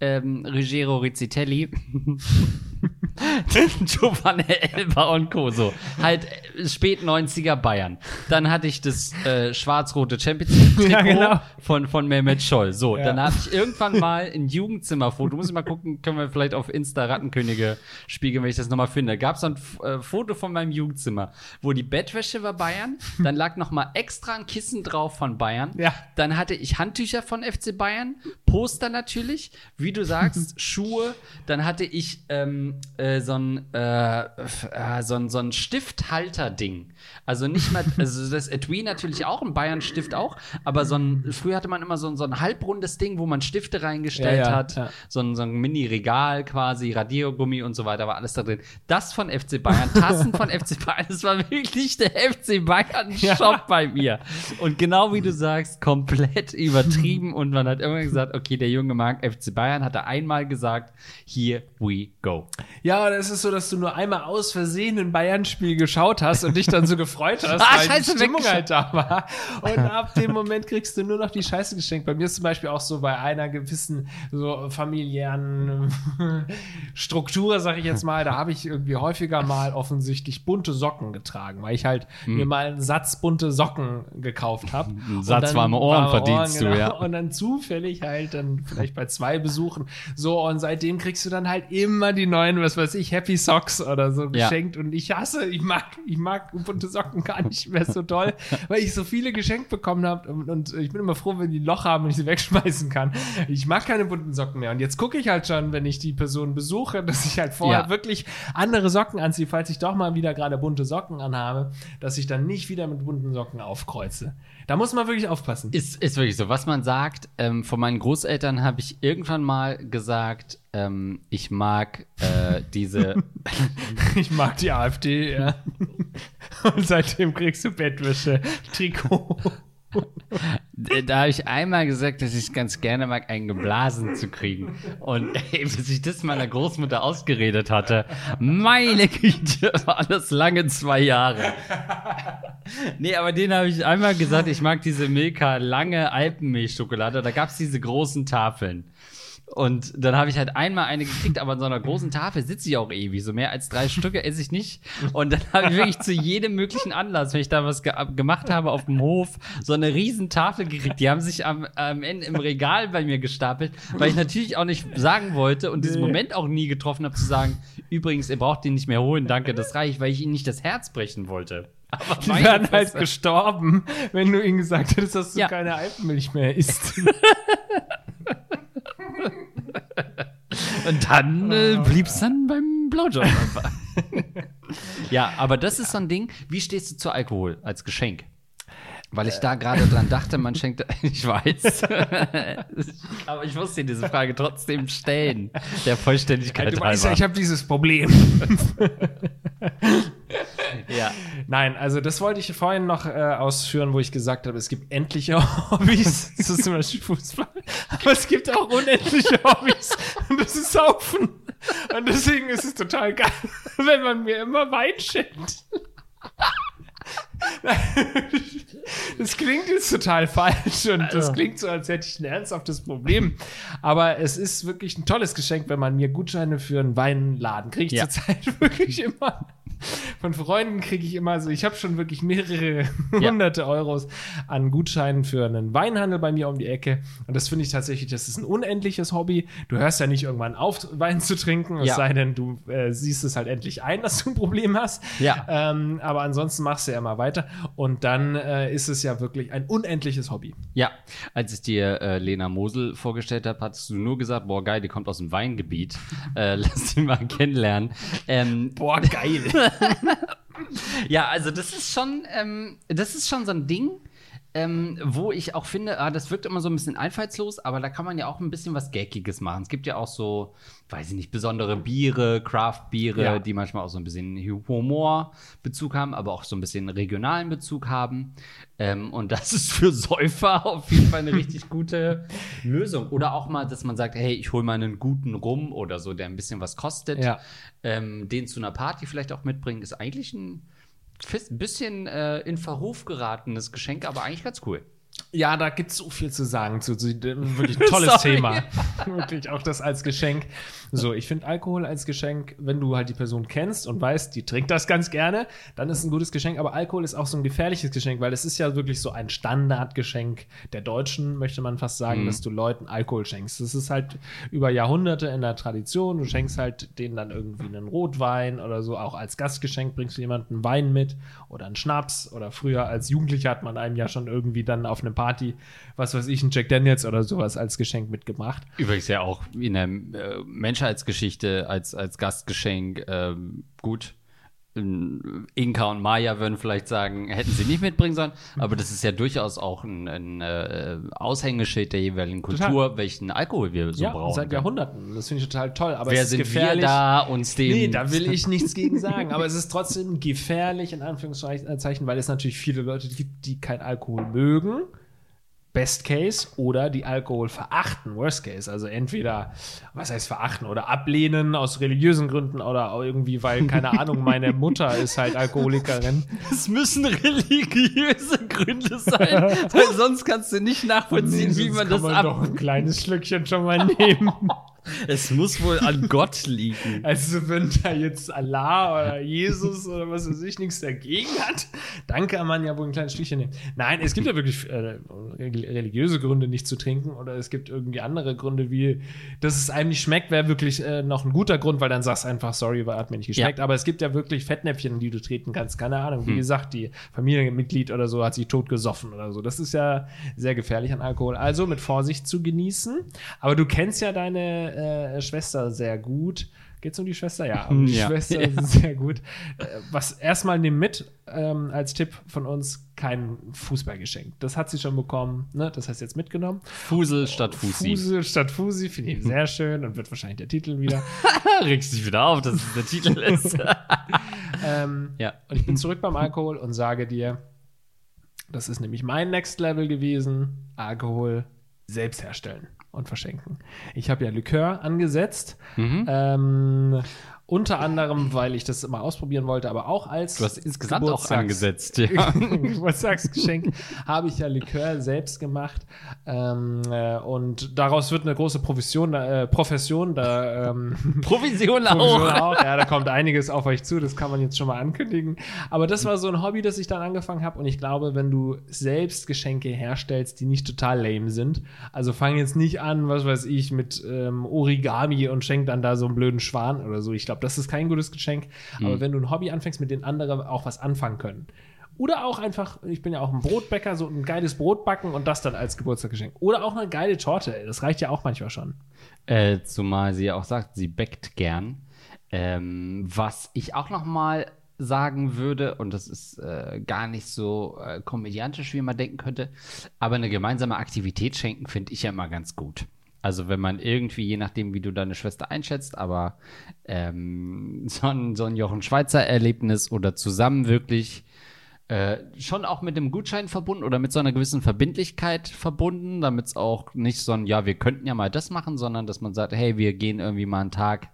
ähm, Ruggero Rizzitelli. Giovanni Elba und Co. So. Halt äh, spät 90er Bayern. Dann hatte ich das äh, schwarz-rote Champions League Ja, genau. von, von Mehmet Scholl. So, Ja. dann habe ich irgendwann mal ein Jugendzimmerfoto. Muss ich mal gucken, können wir vielleicht auf Insta Rattenkönige spiegeln, wenn ich das nochmal finde. Gab es ein äh, Foto von meinem Jugendzimmer, wo die Bettwäsche war Bayern. Dann lag noch mal extra ein Kissen drauf von Bayern. Ja. Dann hatte ich Handtücher von FC Bayern, Poster natürlich, wie du sagst, Schuhe. Dann hatte ich ähm, äh, so ein äh, äh, so ein, so ein Stifthalter-Ding. Also nicht mal, also das Etui natürlich auch, ein Bayern-Stift auch, aber so ein, früher hatte man immer so ein, so ein halbrundes Ding, wo man Stifte reingestellt Ja, ja, hat. ja. So ein, so ein Mini-Regal quasi, Radiergummi und so weiter, war alles da drin. Das von FC Bayern, Tassen von FC Bayern, das war wirklich der FC Bayern-Shop bei mir. Und genau wie du sagst, komplett übertrieben und man hat immer gesagt, okay, der Junge mag FC Bayern, hat er einmal gesagt, here we go. Ja, aber es ist so, dass du nur einmal aus Versehen ein Bayern-Spiel geschaut hast und dich dann so gefreut hast, Ah, weil scheiße, die Stimmung halt da war. Und ab dem Moment kriegst du nur noch die Scheiße geschenkt. Bei mir ist zum Beispiel auch so bei einer gewissen so familiären Struktur, sag ich jetzt mal, da habe ich irgendwie häufiger mal offensichtlich bunte Socken getragen, weil ich halt mir mal einen Satz bunte Socken gekauft habe. Ein Satz warme Ohren verdienst du, ja. Und dann zufällig halt dann vielleicht bei zwei Besuchen. So, und seitdem kriegst du dann halt immer die neuen, was weiß ich, Happy Socks oder so Ja. geschenkt. Und ich hasse, ich mag, ich mag bunte Socken gar nicht mehr so toll, weil ich so viele geschenkt bekommen habe. Und, und ich bin immer froh, wenn die ein Loch haben und ich sie wegschmeißen kann. Ich mag keine bunten Socken mehr. Und jetzt gucke ich halt schon, wenn ich die Person besuche, dass ich halt vorher Ja. wirklich andere Socken anziehe, falls ich doch mal wieder gerade bunte Socken anhabe, dass ich dann nicht wieder mit bunten Socken aufkreuze. Da muss man wirklich aufpassen. Ist, ist wirklich so. Was man sagt, ähm, von meinen Großeltern habe ich irgendwann mal gesagt, ähm, ich mag äh, diese. Ich mag die AfD, ja. Und seitdem kriegst du Bettwäsche, Trikot. Da habe ich einmal gesagt, dass ich es ganz gerne mag, einen geblasen zu kriegen. Und ey, bis ich das meiner Großmutter ausgeredet hatte, meine Güte, war das lange zwei Jahre. Nee, aber den habe ich einmal gesagt, ich mag diese Milka lange Alpenmilchschokolade. Da gab es diese großen Tafeln. Und dann habe ich halt einmal eine gekriegt, aber an so einer großen Tafel sitze ich auch ewig. So mehr als drei Stücke esse ich nicht. Und dann habe ich wirklich zu jedem möglichen Anlass, wenn ich da was ge gemacht habe auf dem Hof, so eine riesen Tafel gekriegt. Die haben sich am, am Ende im Regal bei mir gestapelt, weil ich natürlich auch nicht sagen wollte und diesen. Moment auch nie getroffen habe, zu sagen, übrigens, ihr braucht den nicht mehr holen, danke, das reicht, weil ich ihnen nicht das Herz brechen wollte. Aber Die wären halt gestorben, wenn du ihnen gesagt hättest, dass du Ja. keine Alpenmilch mehr isst. Und dann äh, blieb's dann beim Blowjob einfach. ja, aber das ist so ein Ding. Wie stehst du zu Alkohol als Geschenk? Weil ich da gerade dran dachte, man schenkt, ich weiß. aber ich muss dir diese Frage trotzdem stellen. Der Vollständigkeit du weißt ja, ich habe dieses Problem. Ja. Nein, also das wollte ich vorhin noch äh, ausführen, wo ich gesagt habe, es gibt endliche Hobbys. Das ist zum Beispiel Fußball. Aber es gibt auch unendliche Hobbys. Und das ist Saufen. Und deswegen ist es total geil, wenn man mir immer Wein schenkt. Das klingt jetzt total falsch und das klingt so, als hätte ich ein ernsthaftes Problem. Aber es ist wirklich ein tolles Geschenk, wenn man mir Gutscheine für einen Weinladen kriegt. Ja. Zurzeit wirklich immer von Freunden kriege ich immer so, ich habe schon wirklich mehrere Ja. hunderte Euros an Gutscheinen für einen Weinhandel bei mir um die Ecke. Und das finde ich tatsächlich, das ist ein unendliches Hobby. Du hörst ja nicht irgendwann auf, Wein zu trinken, es Ja. sei denn, du äh, siehst es halt endlich ein, dass du ein Problem hast. Ja. Ähm, aber ansonsten machst du ja immer weiter. Und dann äh, ist es ja wirklich ein unendliches Hobby. Ja, als ich dir äh, Lena Mosel vorgestellt habe, hattest du nur gesagt, boah, geil, die kommt aus dem Weingebiet. äh, lass sie mal kennenlernen. Ähm, Boah, geil. Ja, also das ist schon, ähm, das ist schon so ein Ding, ähm, wo ich auch finde, ah, das wirkt immer so ein bisschen einfallslos, aber da kann man ja auch ein bisschen was Gaggiges machen. Es gibt ja auch so, weiß ich nicht, besondere Biere, Craft-Biere, Ja. die manchmal auch so ein bisschen Humorbezug haben, aber auch so ein bisschen regionalen Bezug haben. Ähm, und das ist für Säufer auf jeden Fall eine richtig gute Lösung. Oder auch mal, dass man sagt, hey, ich hole mal einen guten Rum oder so, der ein bisschen was kostet Ja. ähm, den zu einer Party vielleicht auch mitbringen, ist eigentlich ein bisschen äh, in Verruf geratenes Geschenk, aber eigentlich ganz cool. Ja, da gibt es so viel zu sagen. Zu, zu, wirklich ein tolles. Thema. wirklich auch das als Geschenk. So, ich finde Alkohol als Geschenk, wenn du halt die Person kennst und weißt, die trinkt das ganz gerne, dann ist es ein gutes Geschenk. Aber Alkohol ist auch so ein gefährliches Geschenk, weil es ist ja wirklich so ein Standardgeschenk der Deutschen, möchte man fast sagen, dass du Leuten Alkohol schenkst. Das ist halt über Jahrhunderte in der Tradition. Du schenkst halt denen dann irgendwie einen Rotwein oder so. Auch als Gastgeschenk bringst du jemanden Wein mit oder einen Schnaps. Oder früher als Jugendlicher hat man einem ja schon irgendwie dann auf eine Party, was weiß ich, ein Jack Daniels oder sowas als Geschenk mitgebracht. Übrigens ja auch in der äh, Menschheitsgeschichte als, als Gastgeschenk ähm, gut. Ähm, Inka und Maya würden vielleicht sagen, hätten sie nicht mitbringen sollen, aber das ist ja durchaus auch ein, ein äh, Aushängeschild der jeweiligen Kultur, welchen Alkohol wir so ja, brauchen. seit Jahrhunderten. Das finde ich total toll. Aber Wer es ist sind gefährlich. wir da, uns dem Nee, da will ich nichts gegen sagen. Aber es ist trotzdem gefährlich, in Anführungszeichen, weil es natürlich viele Leute gibt, die kein Alkohol mögen. Best Case oder die Alkohol verachten, Worst Case. Also entweder, was heißt verachten oder ablehnen aus religiösen Gründen oder irgendwie, weil, keine Ahnung, meine Mutter ist halt Alkoholikerin. Es müssen religiöse Gründe sein, weil sonst kannst du nicht nachvollziehen, wie Sonst man kann das man ab. doch ein kleines Schlückchen schon mal nehmen. Es muss wohl an Gott liegen. Also wenn da jetzt Allah oder Jesus oder was weiß ich nichts dagegen hat, dann kann man ja wohl ein kleines Stückchen nehmen. Nein, es gibt ja wirklich äh, religiöse Gründe, nicht zu trinken oder es gibt irgendwie andere Gründe, wie dass es einem nicht schmeckt, wäre wirklich äh, noch ein guter Grund, weil dann sagst du einfach, sorry, weil hat mir nicht geschmeckt. Ja. Aber es gibt ja wirklich Fettnäpfchen, die du treten kannst. Keine Ahnung, wie gesagt, die Familienmitglied oder so hat sich tot gesoffen oder so. Das ist ja sehr gefährlich an Alkohol. Also mit Vorsicht zu genießen. Aber du kennst ja deine äh, Schwester sehr gut. Geht's um die Schwester? Ja, um die Ja. Schwester Ja. sehr gut. Äh, Was erstmal nimm mit ähm, als Tipp von uns kein Fußballgeschenk. Das hat sie schon bekommen. Ne? Das du jetzt mitgenommen. Fusel statt Fusi. Fusel statt Fusi finde ich sehr schön und wird wahrscheinlich der Titel wieder. Regst dich wieder auf, dass es der Titel ist. ähm, ja. Und ich bin zurück beim Alkohol und sage dir, das ist nämlich mein Next Level gewesen: Alkohol selbst herstellen und verschenken. Ich habe ja Likör angesetzt. Mhm. Ähm, unter anderem, weil ich das immer ausprobieren wollte, aber auch als Du hast insgesamt auch angesetzt. Ja. Geburtstagsgeschenk habe ich ja Likör selbst gemacht ähm, äh, und daraus wird eine große Profession, äh, Profession da ähm, Provision Provision auch. auch. Ja, da kommt einiges auf euch zu, das kann man jetzt schon mal ankündigen. Aber das war so ein Hobby, das ich dann angefangen habe. Und ich glaube, wenn du selbst Geschenke herstellst, die nicht total lame sind, also fang jetzt nicht an, was weiß ich, mit ähm, Origami und schenk dann da so einen blöden Schwan oder so. Ich glaube, das ist kein gutes Geschenk. Aber wenn du ein Hobby anfängst, mit dem andere auch was anfangen können. Oder auch einfach, ich bin ja auch ein Brotbäcker, so ein geiles Brot backen und das dann als Geburtstagsgeschenk. Oder auch eine geile Torte, das reicht ja auch manchmal schon. Äh, zumal sie ja auch sagt, sie backt gern. Ähm, was ich auch noch mal sagen würde, und das ist äh, gar nicht so äh, komödiantisch, wie man denken könnte, aber eine gemeinsame Aktivität schenken finde ich ja immer ganz gut. Also wenn man irgendwie, je nachdem, wie du deine Schwester einschätzt, aber ähm, so ein, so ein Jochen Schweizer Erlebnis oder zusammen wirklich äh, schon auch mit dem Gutschein verbunden oder mit so einer gewissen Verbindlichkeit verbunden, damit es auch nicht so ein, ja, wir könnten ja mal das machen, sondern dass man sagt, hey, wir gehen irgendwie mal einen Tag,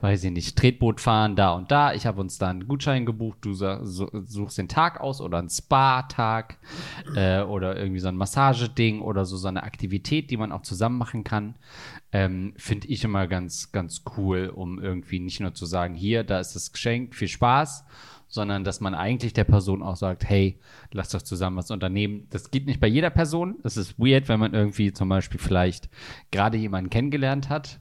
weiß ich nicht, Tretboot fahren, da und da. Ich habe uns da einen Gutschein gebucht, du suchst den Tag aus oder einen Spa-Tag äh, oder irgendwie so ein Massageding oder so, so eine Aktivität, die man auch zusammen machen kann. Ähm, Finde ich immer ganz, ganz cool, um irgendwie nicht nur zu sagen, hier, da ist das Geschenk, viel Spaß, sondern dass man eigentlich der Person auch sagt, hey, lass doch zusammen was unternehmen. Das geht nicht bei jeder Person. Das ist weird, wenn man irgendwie zum Beispiel vielleicht gerade jemanden kennengelernt hat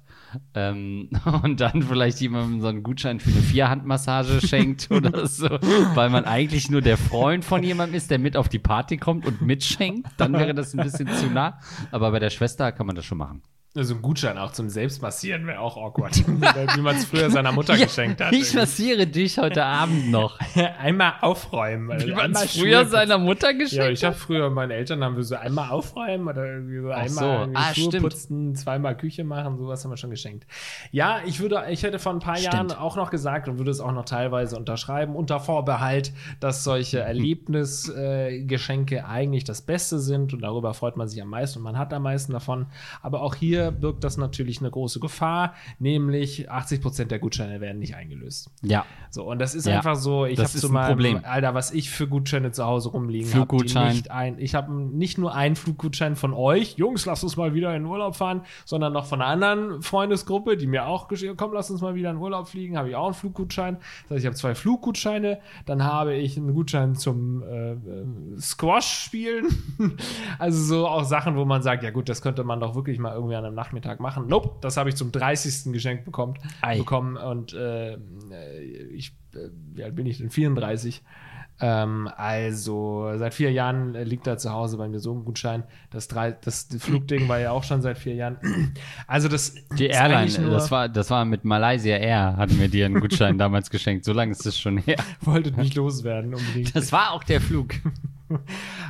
ähm, und dann vielleicht jemandem so einen Gutschein für eine Vierhandmassage schenkt oder so, weil man eigentlich nur der Freund von jemandem ist, der mit auf die Party kommt und mitschenkt, dann wäre das ein bisschen zu nah. Aber bei der Schwester kann man das schon machen. Also ein Gutschein auch zum Selbstmassieren wäre auch awkward, wie man es früher seiner Mutter ja, geschenkt hat. Ich massiere dich heute Abend noch. einmal aufräumen. Wie man es früher seiner Mutter geschenkt hat? Ja, ich habe früher, meine Eltern haben wir so einmal aufräumen oder irgendwie so einmal so. Ah, Schuhe stimmt. putzen, zweimal Küche machen, sowas haben wir schon geschenkt. Ja, ich würde, ich hätte vor ein paar stimmt. Jahren auch noch gesagt und würde es auch noch teilweise unterschreiben, unter Vorbehalt, dass solche Erlebnisgeschenke äh, eigentlich das Beste sind und darüber freut man sich am meisten und man hat am meisten davon. Aber auch hier birgt das natürlich eine große Gefahr, nämlich 80 Prozent der Gutscheine werden nicht eingelöst. Ja. So, und das ist ja. einfach so, ich habe zu meinem, Problem. Alter, was ich für Gutscheine zu Hause rumliegen habe. Ich habe nicht nur einen Fluggutschein von euch, Jungs, lass uns mal wieder in den Urlaub fahren, sondern noch von einer anderen Freundesgruppe, die mir auch geschrieben komm, lass uns mal wieder in den Urlaub fliegen, habe ich auch einen Fluggutschein. Das heißt, ich habe zwei Fluggutscheine, dann habe ich einen Gutschein zum äh, äh Squash spielen. also so auch Sachen, wo man sagt, ja gut, das könnte man doch wirklich mal irgendwie an einem Nachmittag machen. Nope, das habe ich zum 30. geschenkt bekommen, bekommen und äh, ich, äh, wie alt bin ich denn? 34. Ähm, also seit vier Jahren liegt da zu Hause bei mir so ein Gutschein. Das, drei, das Flugding war ja auch schon seit vier Jahren. Also das die Airline, das war das war mit Malaysia Air hatten wir dir einen Gutschein damals geschenkt. So lange ist das schon her. Wolltet nicht loswerden unbedingt. Das war auch der Flug.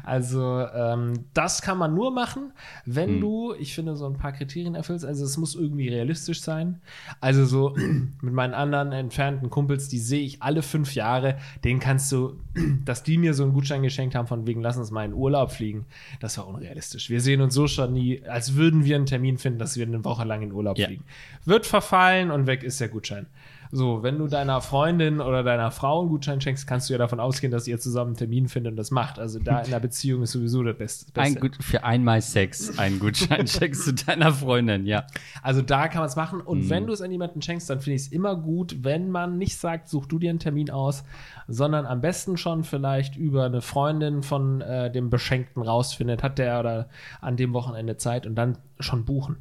Also ähm, das kann man nur machen, wenn hm. du, ich finde, so ein paar Kriterien erfüllst. Also es muss irgendwie realistisch sein. Also so mit meinen anderen entfernten Kumpels, die sehe ich alle fünf Jahre, denen kannst du, dass die mir so einen Gutschein geschenkt haben von wegen, lass uns mal in Urlaub fliegen, das war unrealistisch. Wir sehen uns so schon nie, als würden wir einen Termin finden, dass wir eine Woche lang in Urlaub ja. fliegen. Wird verfallen und weg ist der Gutschein. So, wenn du deiner Freundin oder deiner Frau einen Gutschein schenkst, kannst du ja davon ausgehen, dass ihr zusammen einen Termin findet und das macht. Also da in der Beziehung ist sowieso das Beste. Ein Gut, für einmal Sex einen Gutschein schenkst du deiner Freundin, ja. Also da kann man es machen. Und mhm. wenn du es an jemanden schenkst, dann finde ich es immer gut, wenn man nicht sagt, such du dir einen Termin aus, sondern am besten schon vielleicht über eine Freundin von äh, dem Beschenkten rausfindet, hat der oder an dem Wochenende Zeit und dann schon buchen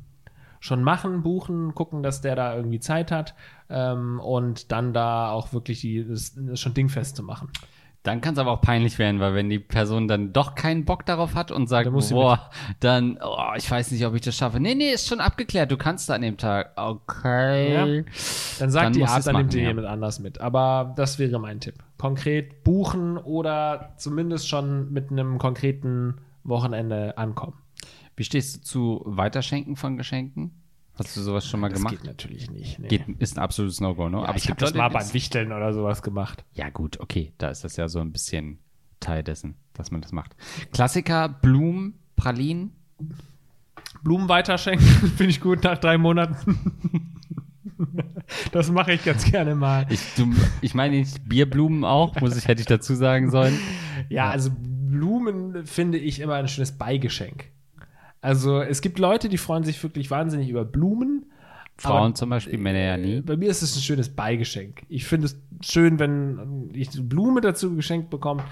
schon machen, buchen, gucken, dass der da irgendwie Zeit hat ähm, und dann da auch wirklich die, das, das schon dingfest zu machen. Dann kann es aber auch peinlich werden, weil wenn die Person dann doch keinen Bock darauf hat und sagt, boah, dann, oh, ich weiß nicht, ob ich das schaffe. Nee, nee, ist schon abgeklärt, du kannst da an dem Tag. Okay. Ja. Dann sagt dann die ab, dann nimmt ihr ja. jemand anders mit. Aber das wäre mein Tipp. Konkret buchen oder zumindest schon mit einem konkreten Wochenende ankommen. Wie stehst du zu Weiterschenken von Geschenken? Hast du sowas schon mal das gemacht? Das geht natürlich nicht. Nee. Geht, ist ein absolutes No-Go, ne? Ja, Aber ich habe das mal beim Wichteln oder sowas gemacht. Ja, gut, okay. Da ist das ja so ein bisschen Teil dessen, dass man das macht. Klassiker, Blumen, Pralinen. Blumen weiterschenken, finde ich gut nach drei Monaten. das mache ich ganz gerne mal. Ich, du, ich meine nicht Bierblumen auch, muss ich, hätte ich dazu sagen sollen. Ja, ja, also Blumen finde ich immer ein schönes Beigeschenk. Also es gibt Leute, die freuen sich wirklich wahnsinnig über Blumen. Frauen aber, zum Beispiel, Männer ja nie. Bei mir ist es ein schönes Beigeschenk. Ich finde es schön, wenn ich Blume dazu geschenkt bekomme,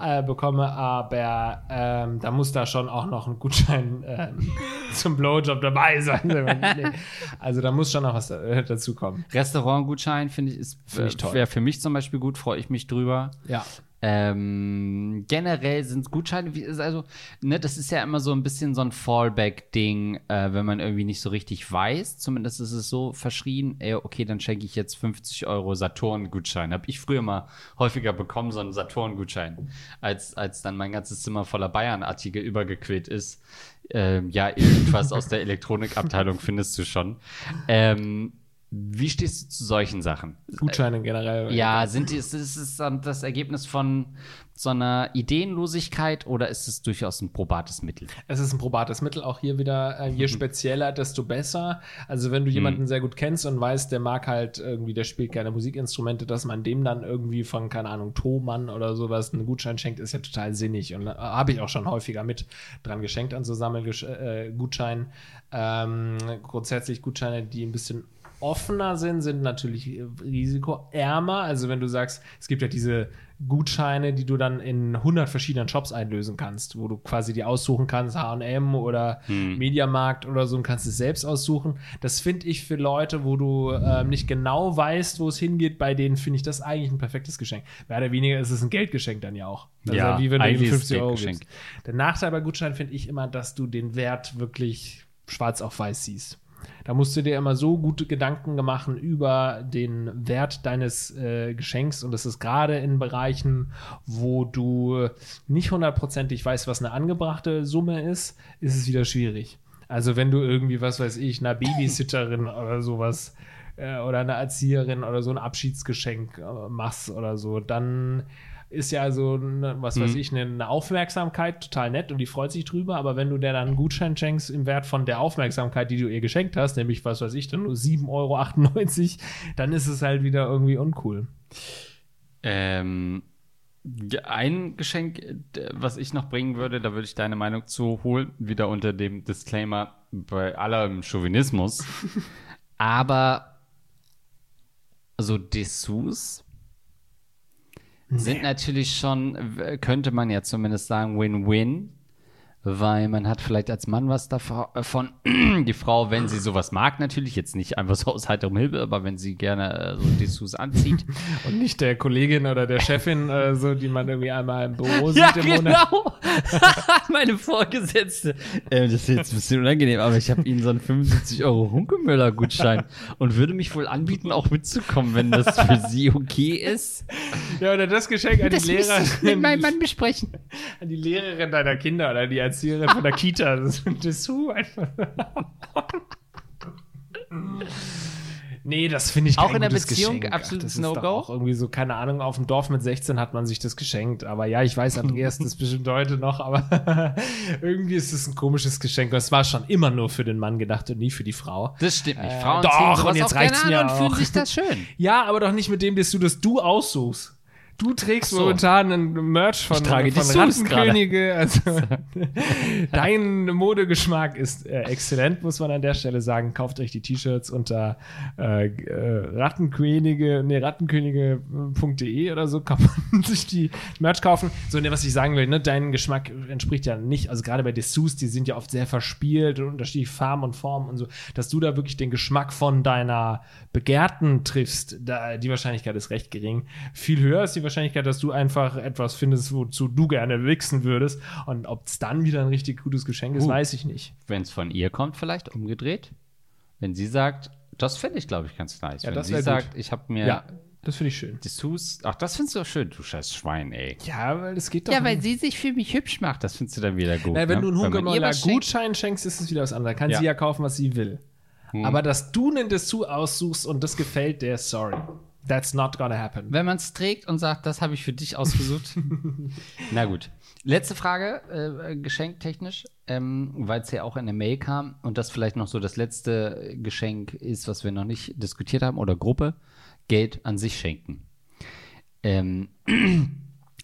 äh, bekomme aber ähm, da muss da schon auch noch ein Gutschein äh, zum Blowjob dabei sein. also da muss schon noch was äh, dazu kommen. Restaurantgutschein finde ich ist find ich wäre für mich zum Beispiel gut, freue ich mich drüber. Ja. Ähm, generell sind es Gutscheine, also, ne, das ist ja immer so ein bisschen so ein Fallback-Ding, äh, wenn man irgendwie nicht so richtig weiß. Zumindest ist es so verschrien, ey, okay, dann schenke ich jetzt 50 Euro Saturn-Gutschein. Habe ich früher mal häufiger bekommen, so einen Saturn-Gutschein, als, als dann mein ganzes Zimmer voller Bayern-Artikel übergequillt ist. Ähm, ja, irgendwas aus der Elektronikabteilung findest du schon. Ähm, wie stehst du zu solchen Sachen? Gutscheine generell. Ja, sind ist, ist es das Ergebnis von so einer Ideenlosigkeit oder ist es durchaus ein probates Mittel? Es ist ein probates Mittel, auch hier wieder, äh, je mhm. spezieller, desto besser. Also wenn du jemanden mhm. sehr gut kennst und weißt, der mag halt irgendwie, der spielt gerne Musikinstrumente, dass man dem dann irgendwie von, keine Ahnung, Thomann oder sowas einen Gutschein schenkt, ist ja total sinnig. Und äh, habe ich auch schon häufiger mit dran geschenkt an so Sammelgutscheinen. Äh, ähm, grundsätzlich Gutscheine, die ein bisschen offener sind, sind natürlich äh, risikoärmer. Also wenn du sagst, es gibt ja diese Gutscheine, die du dann in 100 verschiedenen Shops einlösen kannst, wo du quasi die aussuchen kannst, H&M oder hm. Mediamarkt oder so und kannst es selbst aussuchen. Das finde ich für Leute, wo du ähm, nicht genau weißt, wo es hingeht, bei denen finde ich das eigentlich ein perfektes Geschenk. Mehr oder weniger ist es ein Geldgeschenk dann ja auch. Also ja, wie wenn du 50 Euro gibst. Der Nachteil bei Gutscheinen finde ich immer, dass du den Wert wirklich schwarz auf weiß siehst. Da musst du dir immer so gute Gedanken machen über den Wert deines äh, Geschenks und das ist gerade in Bereichen, wo du nicht hundertprozentig weißt, was eine angebrachte Summe ist, ist es wieder schwierig. Also wenn du irgendwie, was weiß ich, einer Babysitterin oder sowas äh, oder einer Erzieherin oder so ein Abschiedsgeschenk äh, machst oder so, dann ist ja so, was weiß mhm. ich, eine Aufmerksamkeit total nett und die freut sich drüber, aber wenn du der dann einen Gutschein schenkst im Wert von der Aufmerksamkeit, die du ihr geschenkt hast, nämlich, was weiß ich, dann nur 7,98 Euro, dann ist es halt wieder irgendwie uncool. Ähm, ein Geschenk, was ich noch bringen würde, da würde ich deine Meinung zu holen, wieder unter dem Disclaimer bei allem Chauvinismus. aber so Dessous sind natürlich schon, könnte man ja zumindest sagen, Win-Win weil man hat vielleicht als Mann was davon. Die Frau, wenn sie sowas mag, natürlich jetzt nicht einfach so aus heiterem Hilfe, aber wenn sie gerne äh, so Dessous anzieht. Und nicht der Kollegin oder der Chefin, äh, so, die man irgendwie einmal im Büro sieht ja, im genau. Monat. Meine Vorgesetzte. Äh, das ist jetzt ein bisschen unangenehm, aber ich habe ihnen so einen 75 Euro Hunkemöller-Gutschein und würde mich wohl anbieten, auch mitzukommen, wenn das für sie okay ist. Ja, oder das Geschenk an das die Lehrerin. mit meinem Mann besprechen. An die Lehrerin deiner Kinder oder die als Erzieherin von der Kita. Das ist ein Dessous einfach. Nee, das finde ich Auch in der Beziehung Geschenk. absolut No-Go? Irgendwie so, keine Ahnung, auf dem Dorf mit 16 hat man sich das geschenkt. Aber ja, ich weiß, Andreas, das bestimmt heute noch, aber irgendwie ist es ein komisches Geschenk. Und es war schon immer nur für den Mann gedacht und nie für die Frau. Das stimmt nicht. Äh, Frauen doch, und jetzt reicht's mir und auch. fühlen sich das schön. ja, aber doch nicht mit dem, dass du das du aussuchst. Du trägst so. momentan ein Merch von, ich trage von Rattenkönige. Also dein Modegeschmack ist äh, exzellent, muss man an der Stelle sagen. Kauft euch die T-Shirts unter äh, äh, Rattenkönige, nee, rattenkönige.de oder so kann man sich die Merch kaufen. So, ne, was ich sagen will, ne, dein Geschmack entspricht ja nicht, also gerade bei Dessous, die sind ja oft sehr verspielt und unterschiedliche Farben und Formen und so, dass du da wirklich den Geschmack von deiner Begehrten triffst, da, die Wahrscheinlichkeit ist recht gering. Viel höher ist die Wahrscheinlichkeit, dass du einfach etwas findest, wozu du gerne wichsen würdest. Und ob es dann wieder ein richtig gutes Geschenk ist, uh, weiß ich nicht. Wenn es von ihr kommt, vielleicht umgedreht. Wenn sie sagt, das finde ich, glaube ich, ganz nice. Ja, Wenn sie sagt, gut. ich habe mir. Ja. Das finde ich schön. Dessous, ach, das findest du auch schön, du scheiß Schwein, ey. Ja, weil es geht doch. Ja, weil sie sich für mich hübsch macht, das findest du dann wieder gut. Na, wenn ne? du einen Hungermoller Gutschein schenkst, ist es wieder was anderes. Kann ja. sie ja kaufen, was sie will. Hm. Aber dass du einen Dessous aussuchst und das gefällt dir, sorry. That's not gonna happen. Wenn man es trägt und sagt, das habe ich für dich ausgesucht. Na gut. Letzte Frage, äh, geschenktechnisch, ähm, weil es ja auch in der Mail kam und das vielleicht noch so das letzte Geschenk ist, was wir noch nicht diskutiert haben, oder Gruppe, Geld an sich schenken. Ähm,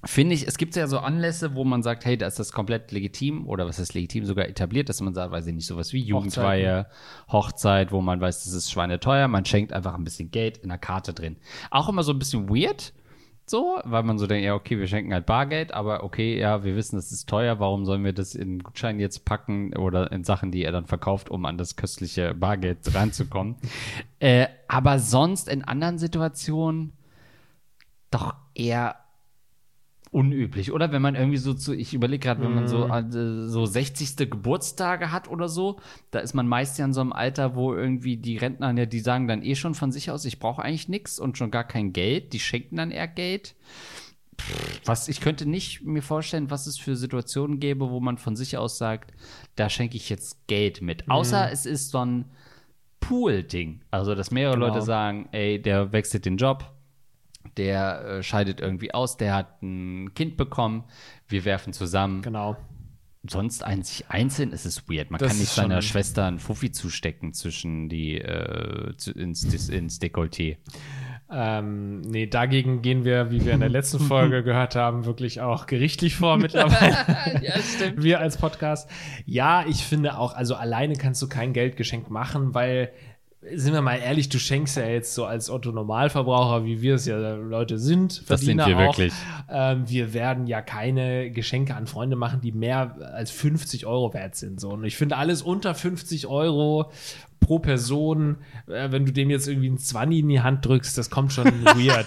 finde ich, es gibt ja so Anlässe, wo man sagt, hey, da ist das komplett legitim oder was ist legitim, sogar etabliert, dass man sagt, weiß ich nicht, sowas wie Jugendweihe, Hochzeit, wo man weiß, das ist schweineteuer, man schenkt einfach ein bisschen Geld in der Karte drin. Auch immer so ein bisschen weird, so, weil man so denkt, ja, okay, wir schenken halt Bargeld, aber okay, ja, wir wissen, das ist teuer, warum sollen wir das in Gutschein jetzt packen oder in Sachen, die er dann verkauft, um an das köstliche Bargeld ranzukommen. äh, aber sonst in anderen Situationen doch eher unüblich, oder? Wenn man irgendwie so zu, ich überlege gerade, wenn man so, mhm. äh, so 60. Geburtstage hat oder so, da ist man meist ja in so einem Alter, wo irgendwie die Rentner, ja, die sagen dann eh schon von sich aus, ich brauche eigentlich nichts und schon gar kein Geld, die schenken dann eher Geld. was, ich könnte nicht mir vorstellen, was es für Situationen gäbe, wo man von sich aus sagt, da schenke ich jetzt Geld mit. Mhm. Außer es ist so ein Pool-Ding. Also, dass mehrere genau. Leute sagen, ey, der wechselt den Job, der äh, scheidet irgendwie aus, der hat ein Kind bekommen, wir werfen zusammen. Genau. Sonst einzig einzeln ist es weird. Man das kann nicht seiner Schwester einen Fuffi zustecken zwischen die äh, ins, ins Dekolleté. Ähm, nee, dagegen gehen wir, wie wir in der letzten Folge gehört haben, wirklich auch gerichtlich vor mittlerweile. ja, stimmt. Wir als Podcast. Ja, ich finde auch, also alleine kannst du kein Geldgeschenk machen, weil sind wir mal ehrlich, du schenkst ja jetzt so als Otto Normalverbraucher, wie wir es ja Leute sind, Das sind wir auch, wirklich. Ähm, wir werden ja keine Geschenke an Freunde machen, die mehr als 50 Euro wert sind. So. Und ich finde alles unter 50 Euro pro Person, äh, wenn du dem jetzt irgendwie ein 20 in die Hand drückst, das kommt schon weird.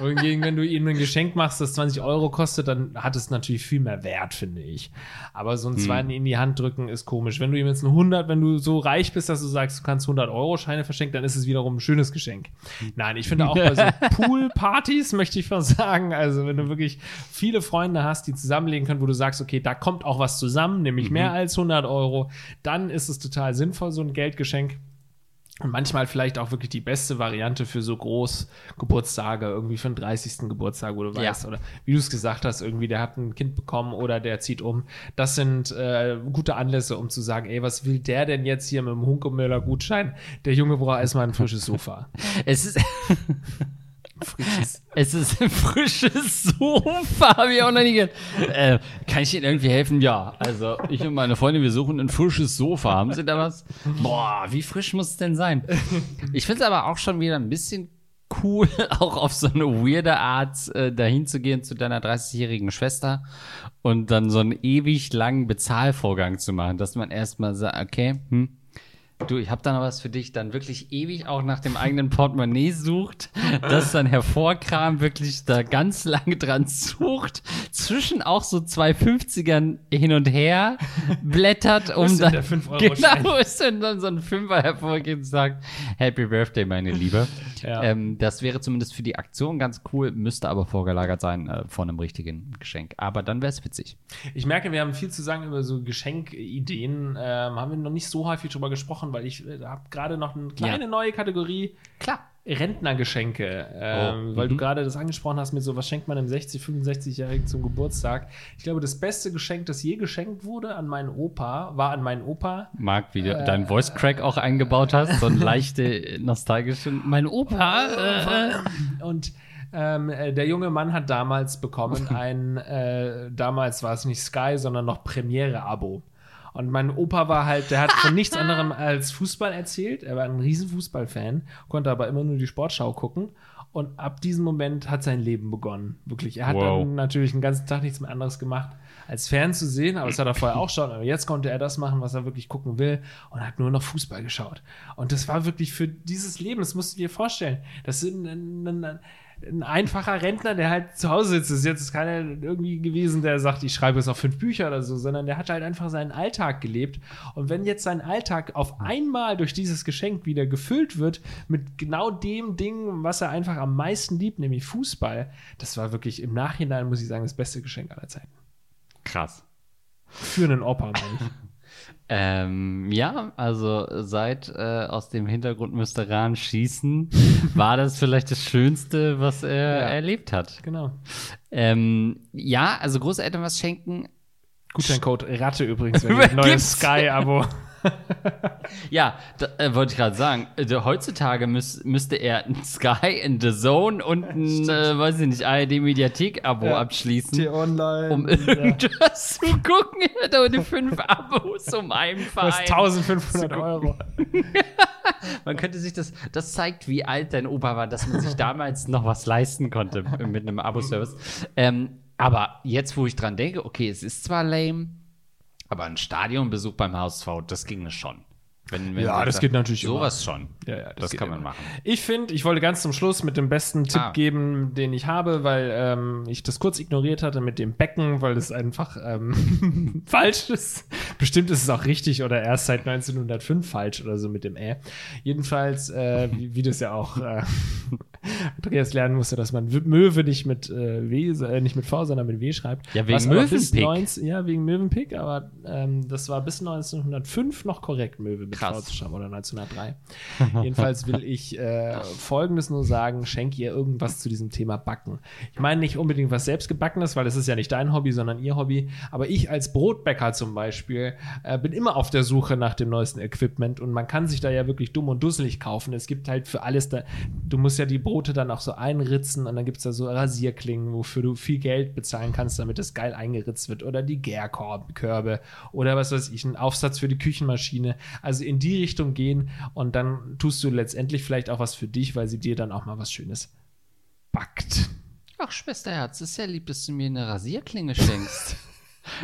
Und hingegen, wenn du ihm ein Geschenk machst, das 20 Euro kostet, dann hat es natürlich viel mehr Wert, finde ich. Aber so ein 20 in die Hand drücken ist komisch. Wenn du ihm jetzt ein 100, wenn du so reich bist, dass du sagst, du kannst 100 Euro Scheine verschenken, dann ist es wiederum ein schönes Geschenk. Nein, ich finde auch bei so Poolpartys, möchte ich mal sagen, also wenn du wirklich viele Freunde hast, die zusammenlegen können, wo du sagst, okay, da kommt auch was zusammen, nämlich mehr als 100 Euro, dann ist es total sinnvoll, so ein Geldgeschenk. Und manchmal vielleicht auch wirklich die beste Variante für so Großgeburtstage, irgendwie für den 30. Geburtstag, wo du Ja. weißt, oder wie du es gesagt hast, irgendwie der hat ein Kind bekommen oder der zieht um. Das sind äh, gute Anlässe, um zu sagen, ey, was will der denn jetzt hier mit dem Hunkemöller Gutschein? Der Junge braucht erstmal ein frisches Sofa. Es ist, Frisches. es ist ein frisches Sofa, habe ich auch noch nie gehört. Äh, kann ich Ihnen irgendwie helfen? Ja. Also, ich und meine Freunde, wir suchen ein frisches Sofa. Haben Sie da was? Boah, wie frisch muss es denn sein? Ich finde es aber auch schon wieder ein bisschen cool, auch auf so eine weirde Art äh, dahin zu gehen zu deiner 30-jährigen Schwester und dann so einen ewig langen Bezahlvorgang zu machen, dass man erstmal sagt, okay, hm, Du, ich habe da noch was für dich, dann wirklich ewig auch nach dem eigenen Portemonnaie sucht, das dann hervorkramt, wirklich da ganz lange dran sucht, zwischen auch so zwei 50ern hin und her blättert, um dann, der 5-Euro-Schein? genau, ist denn dann so ein Fünfer hervorgeht und sagt, Happy Birthday, meine Liebe. Ja. Ähm, das wäre zumindest für die Aktion ganz cool, müsste aber vorgelagert sein äh, von einem richtigen Geschenk. Aber dann wäre es witzig. Ich merke, wir haben viel zu sagen über so Geschenkideen. Ähm, haben wir noch nicht so häufig drüber gesprochen, weil ich äh, habe gerade noch eine kleine Ja. neue Kategorie. Klar. Rentnergeschenke, ähm, Oh, weil du mhm. gerade das angesprochen hast mit so, was schenkt man einem 60, 65-Jährigen zum Geburtstag? Ich glaube, das beste Geschenk, das je geschenkt wurde an meinen Opa, war an meinen Opa. Marc, wie du Äh, deinen Voice Crack auch eingebaut hast, so ein leichte nostalgische. Mein Opa. Äh, Und ähm, äh, der junge Mann hat damals bekommen ein, äh, damals war es nicht Sky, sondern noch Premiere-Abo. Und mein Opa war halt, der hat von nichts anderem als Fußball erzählt. Er war ein riesen Fußballfan, konnte aber immer nur die Sportschau gucken. Und ab diesem Moment hat sein Leben begonnen. Wirklich. Er hat Wow. dann natürlich den ganzen Tag nichts mehr anderes gemacht, als Fern zu sehen. Aber das hat er vorher auch schon. Aber jetzt konnte er das machen, was er wirklich gucken will. Und hat nur noch Fußball geschaut. Und das war wirklich für dieses Leben, das musst du dir vorstellen. Das sind ein, ein, ein einfacher Rentner, der halt zu Hause sitzt. Ist jetzt keiner irgendwie gewesen, der sagt, ich schreibe jetzt noch fünf Bücher oder so, sondern der hat halt einfach seinen Alltag gelebt. Und wenn jetzt sein Alltag auf einmal durch dieses Geschenk wieder gefüllt wird mit genau dem Ding, was er einfach am meisten liebt, nämlich Fußball, das war wirklich im Nachhinein, muss ich sagen, das beste Geschenk aller Zeiten. krass. Für einen Opa, meine ich. Ähm, ja, also seit äh, aus dem Hintergrund müsste Rahn schießen, war das vielleicht das Schönste, was er Ja. erlebt hat. Genau. Ähm, ja, also Großeltern was schenken. Gutscheincode Ratte übrigens, wenn ihr neues? Sky-Abo. Ja, da, äh, wollte ich gerade sagen. Äh, heutzutage müß, müsste er ein Sky, ein The Zone und ein, äh, weiß ich nicht, ARD-Mediathek-Abo Ja. abschließen. Online. Um irgendwas zu gucken, er hat aber die fünf Abos um einen Das Verein. ist 1500 Euro. Man könnte sich das, das zeigt, wie alt dein Opa war, dass man sich damals noch was leisten konnte mit einem Abo-Service. Ähm, aber jetzt, wo ich dran denke, okay, es ist zwar lame, aber ein Stadionbesuch beim HSV, das ginge schon. Wenn, wenn Ja, man das geht natürlich immer. Sowas schon. Ja, ja, das das kann man immer. machen. Ich finde, ich wollte ganz zum Schluss mit dem besten Tipp Ah. geben, den ich habe, weil ähm, ich das kurz ignoriert hatte mit dem Becken, weil es einfach ähm, falsch ist. Bestimmt ist es auch richtig oder erst seit 1905 falsch oder so mit dem Ä. Jedenfalls, äh, wie, wie das ja auch äh, Andreas lernen musste, dass man Möwe nicht mit äh, W, äh, nicht mit V, sondern mit W schreibt. Ja, wegen Möwenpick. 19, ja, wegen Möwenpick, aber ähm, das war bis 1905 noch korrekt, Möwe mit Krass. Schreiben oder 1903. Jedenfalls will ich äh, Folgendes nur sagen: Schenk ihr irgendwas zu diesem Thema Backen. Ich meine nicht unbedingt was selbstgebackenes, weil das ist ja nicht dein Hobby, sondern ihr Hobby. Aber ich als Brotbäcker zum Beispiel äh, bin immer auf der Suche nach dem neuesten Equipment und man kann sich da ja wirklich dumm und dusselig kaufen. Es gibt halt für alles da, du musst ja die Brote dann auch so einritzen und dann gibt es da so Rasierklingen, wofür du viel Geld bezahlen kannst, damit es geil eingeritzt wird oder die Gärkörbe oder was weiß ich, ein Aufsatz für die Küchenmaschine. Also quasi in die Richtung gehen und dann tust du letztendlich vielleicht auch was für dich, weil sie dir dann auch mal was Schönes backt. Ach, Schwesterherz, ist ja lieb, dass du mir eine Rasierklinge schenkst.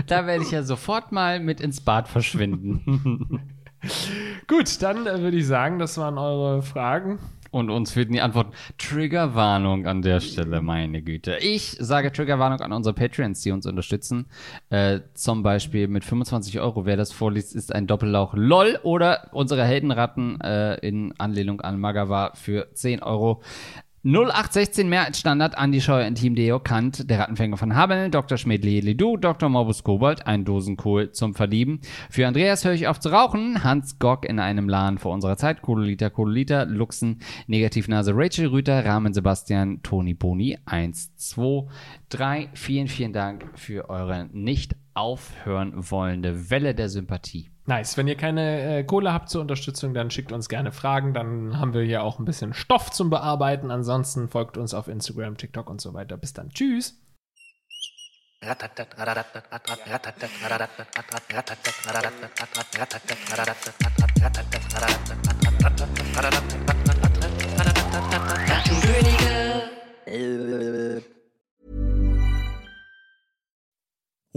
da werde ich ja sofort mal mit ins Bad verschwinden. Gut, dann äh, würde ich sagen, das waren eure Fragen. Und uns fehlten die Antworten. Triggerwarnung an der Stelle, meine Güte. Ich sage Triggerwarnung an unsere Patreons, die uns unterstützen. Äh, zum Beispiel mit 25 Euro. Wer das vorliest, ist ein Doppellauch LOL oder unsere Heldenratten äh, in Anlehnung an Magawa für 10 Euro. 0816 mehr als Standard, Andi Scheuer in Team Deo Kant, der Rattenfänger von Habel, Dr. Schmidli Lidu, Dr. Morbus Kobold, ein Dosenkohl zum Verlieben. Für Andreas höre ich auf zu rauchen, Hans Gock in einem Laden vor unserer Zeit, Kololita, Kololita, Luxen, Negativnase Rachel Rüter, Rahmen Sebastian, Toni Boni, 1, 2, 3. Vielen, vielen Dank für eure nicht aufhören wollende Welle der Sympathie. Nice. Wenn ihr keine äh, Kohle habt zur Unterstützung, dann schickt uns gerne Fragen. Dann haben wir hier auch ein bisschen Stoff zum Bearbeiten. Ansonsten folgt uns auf Instagram, TikTok und so weiter. Bis dann. Tschüss.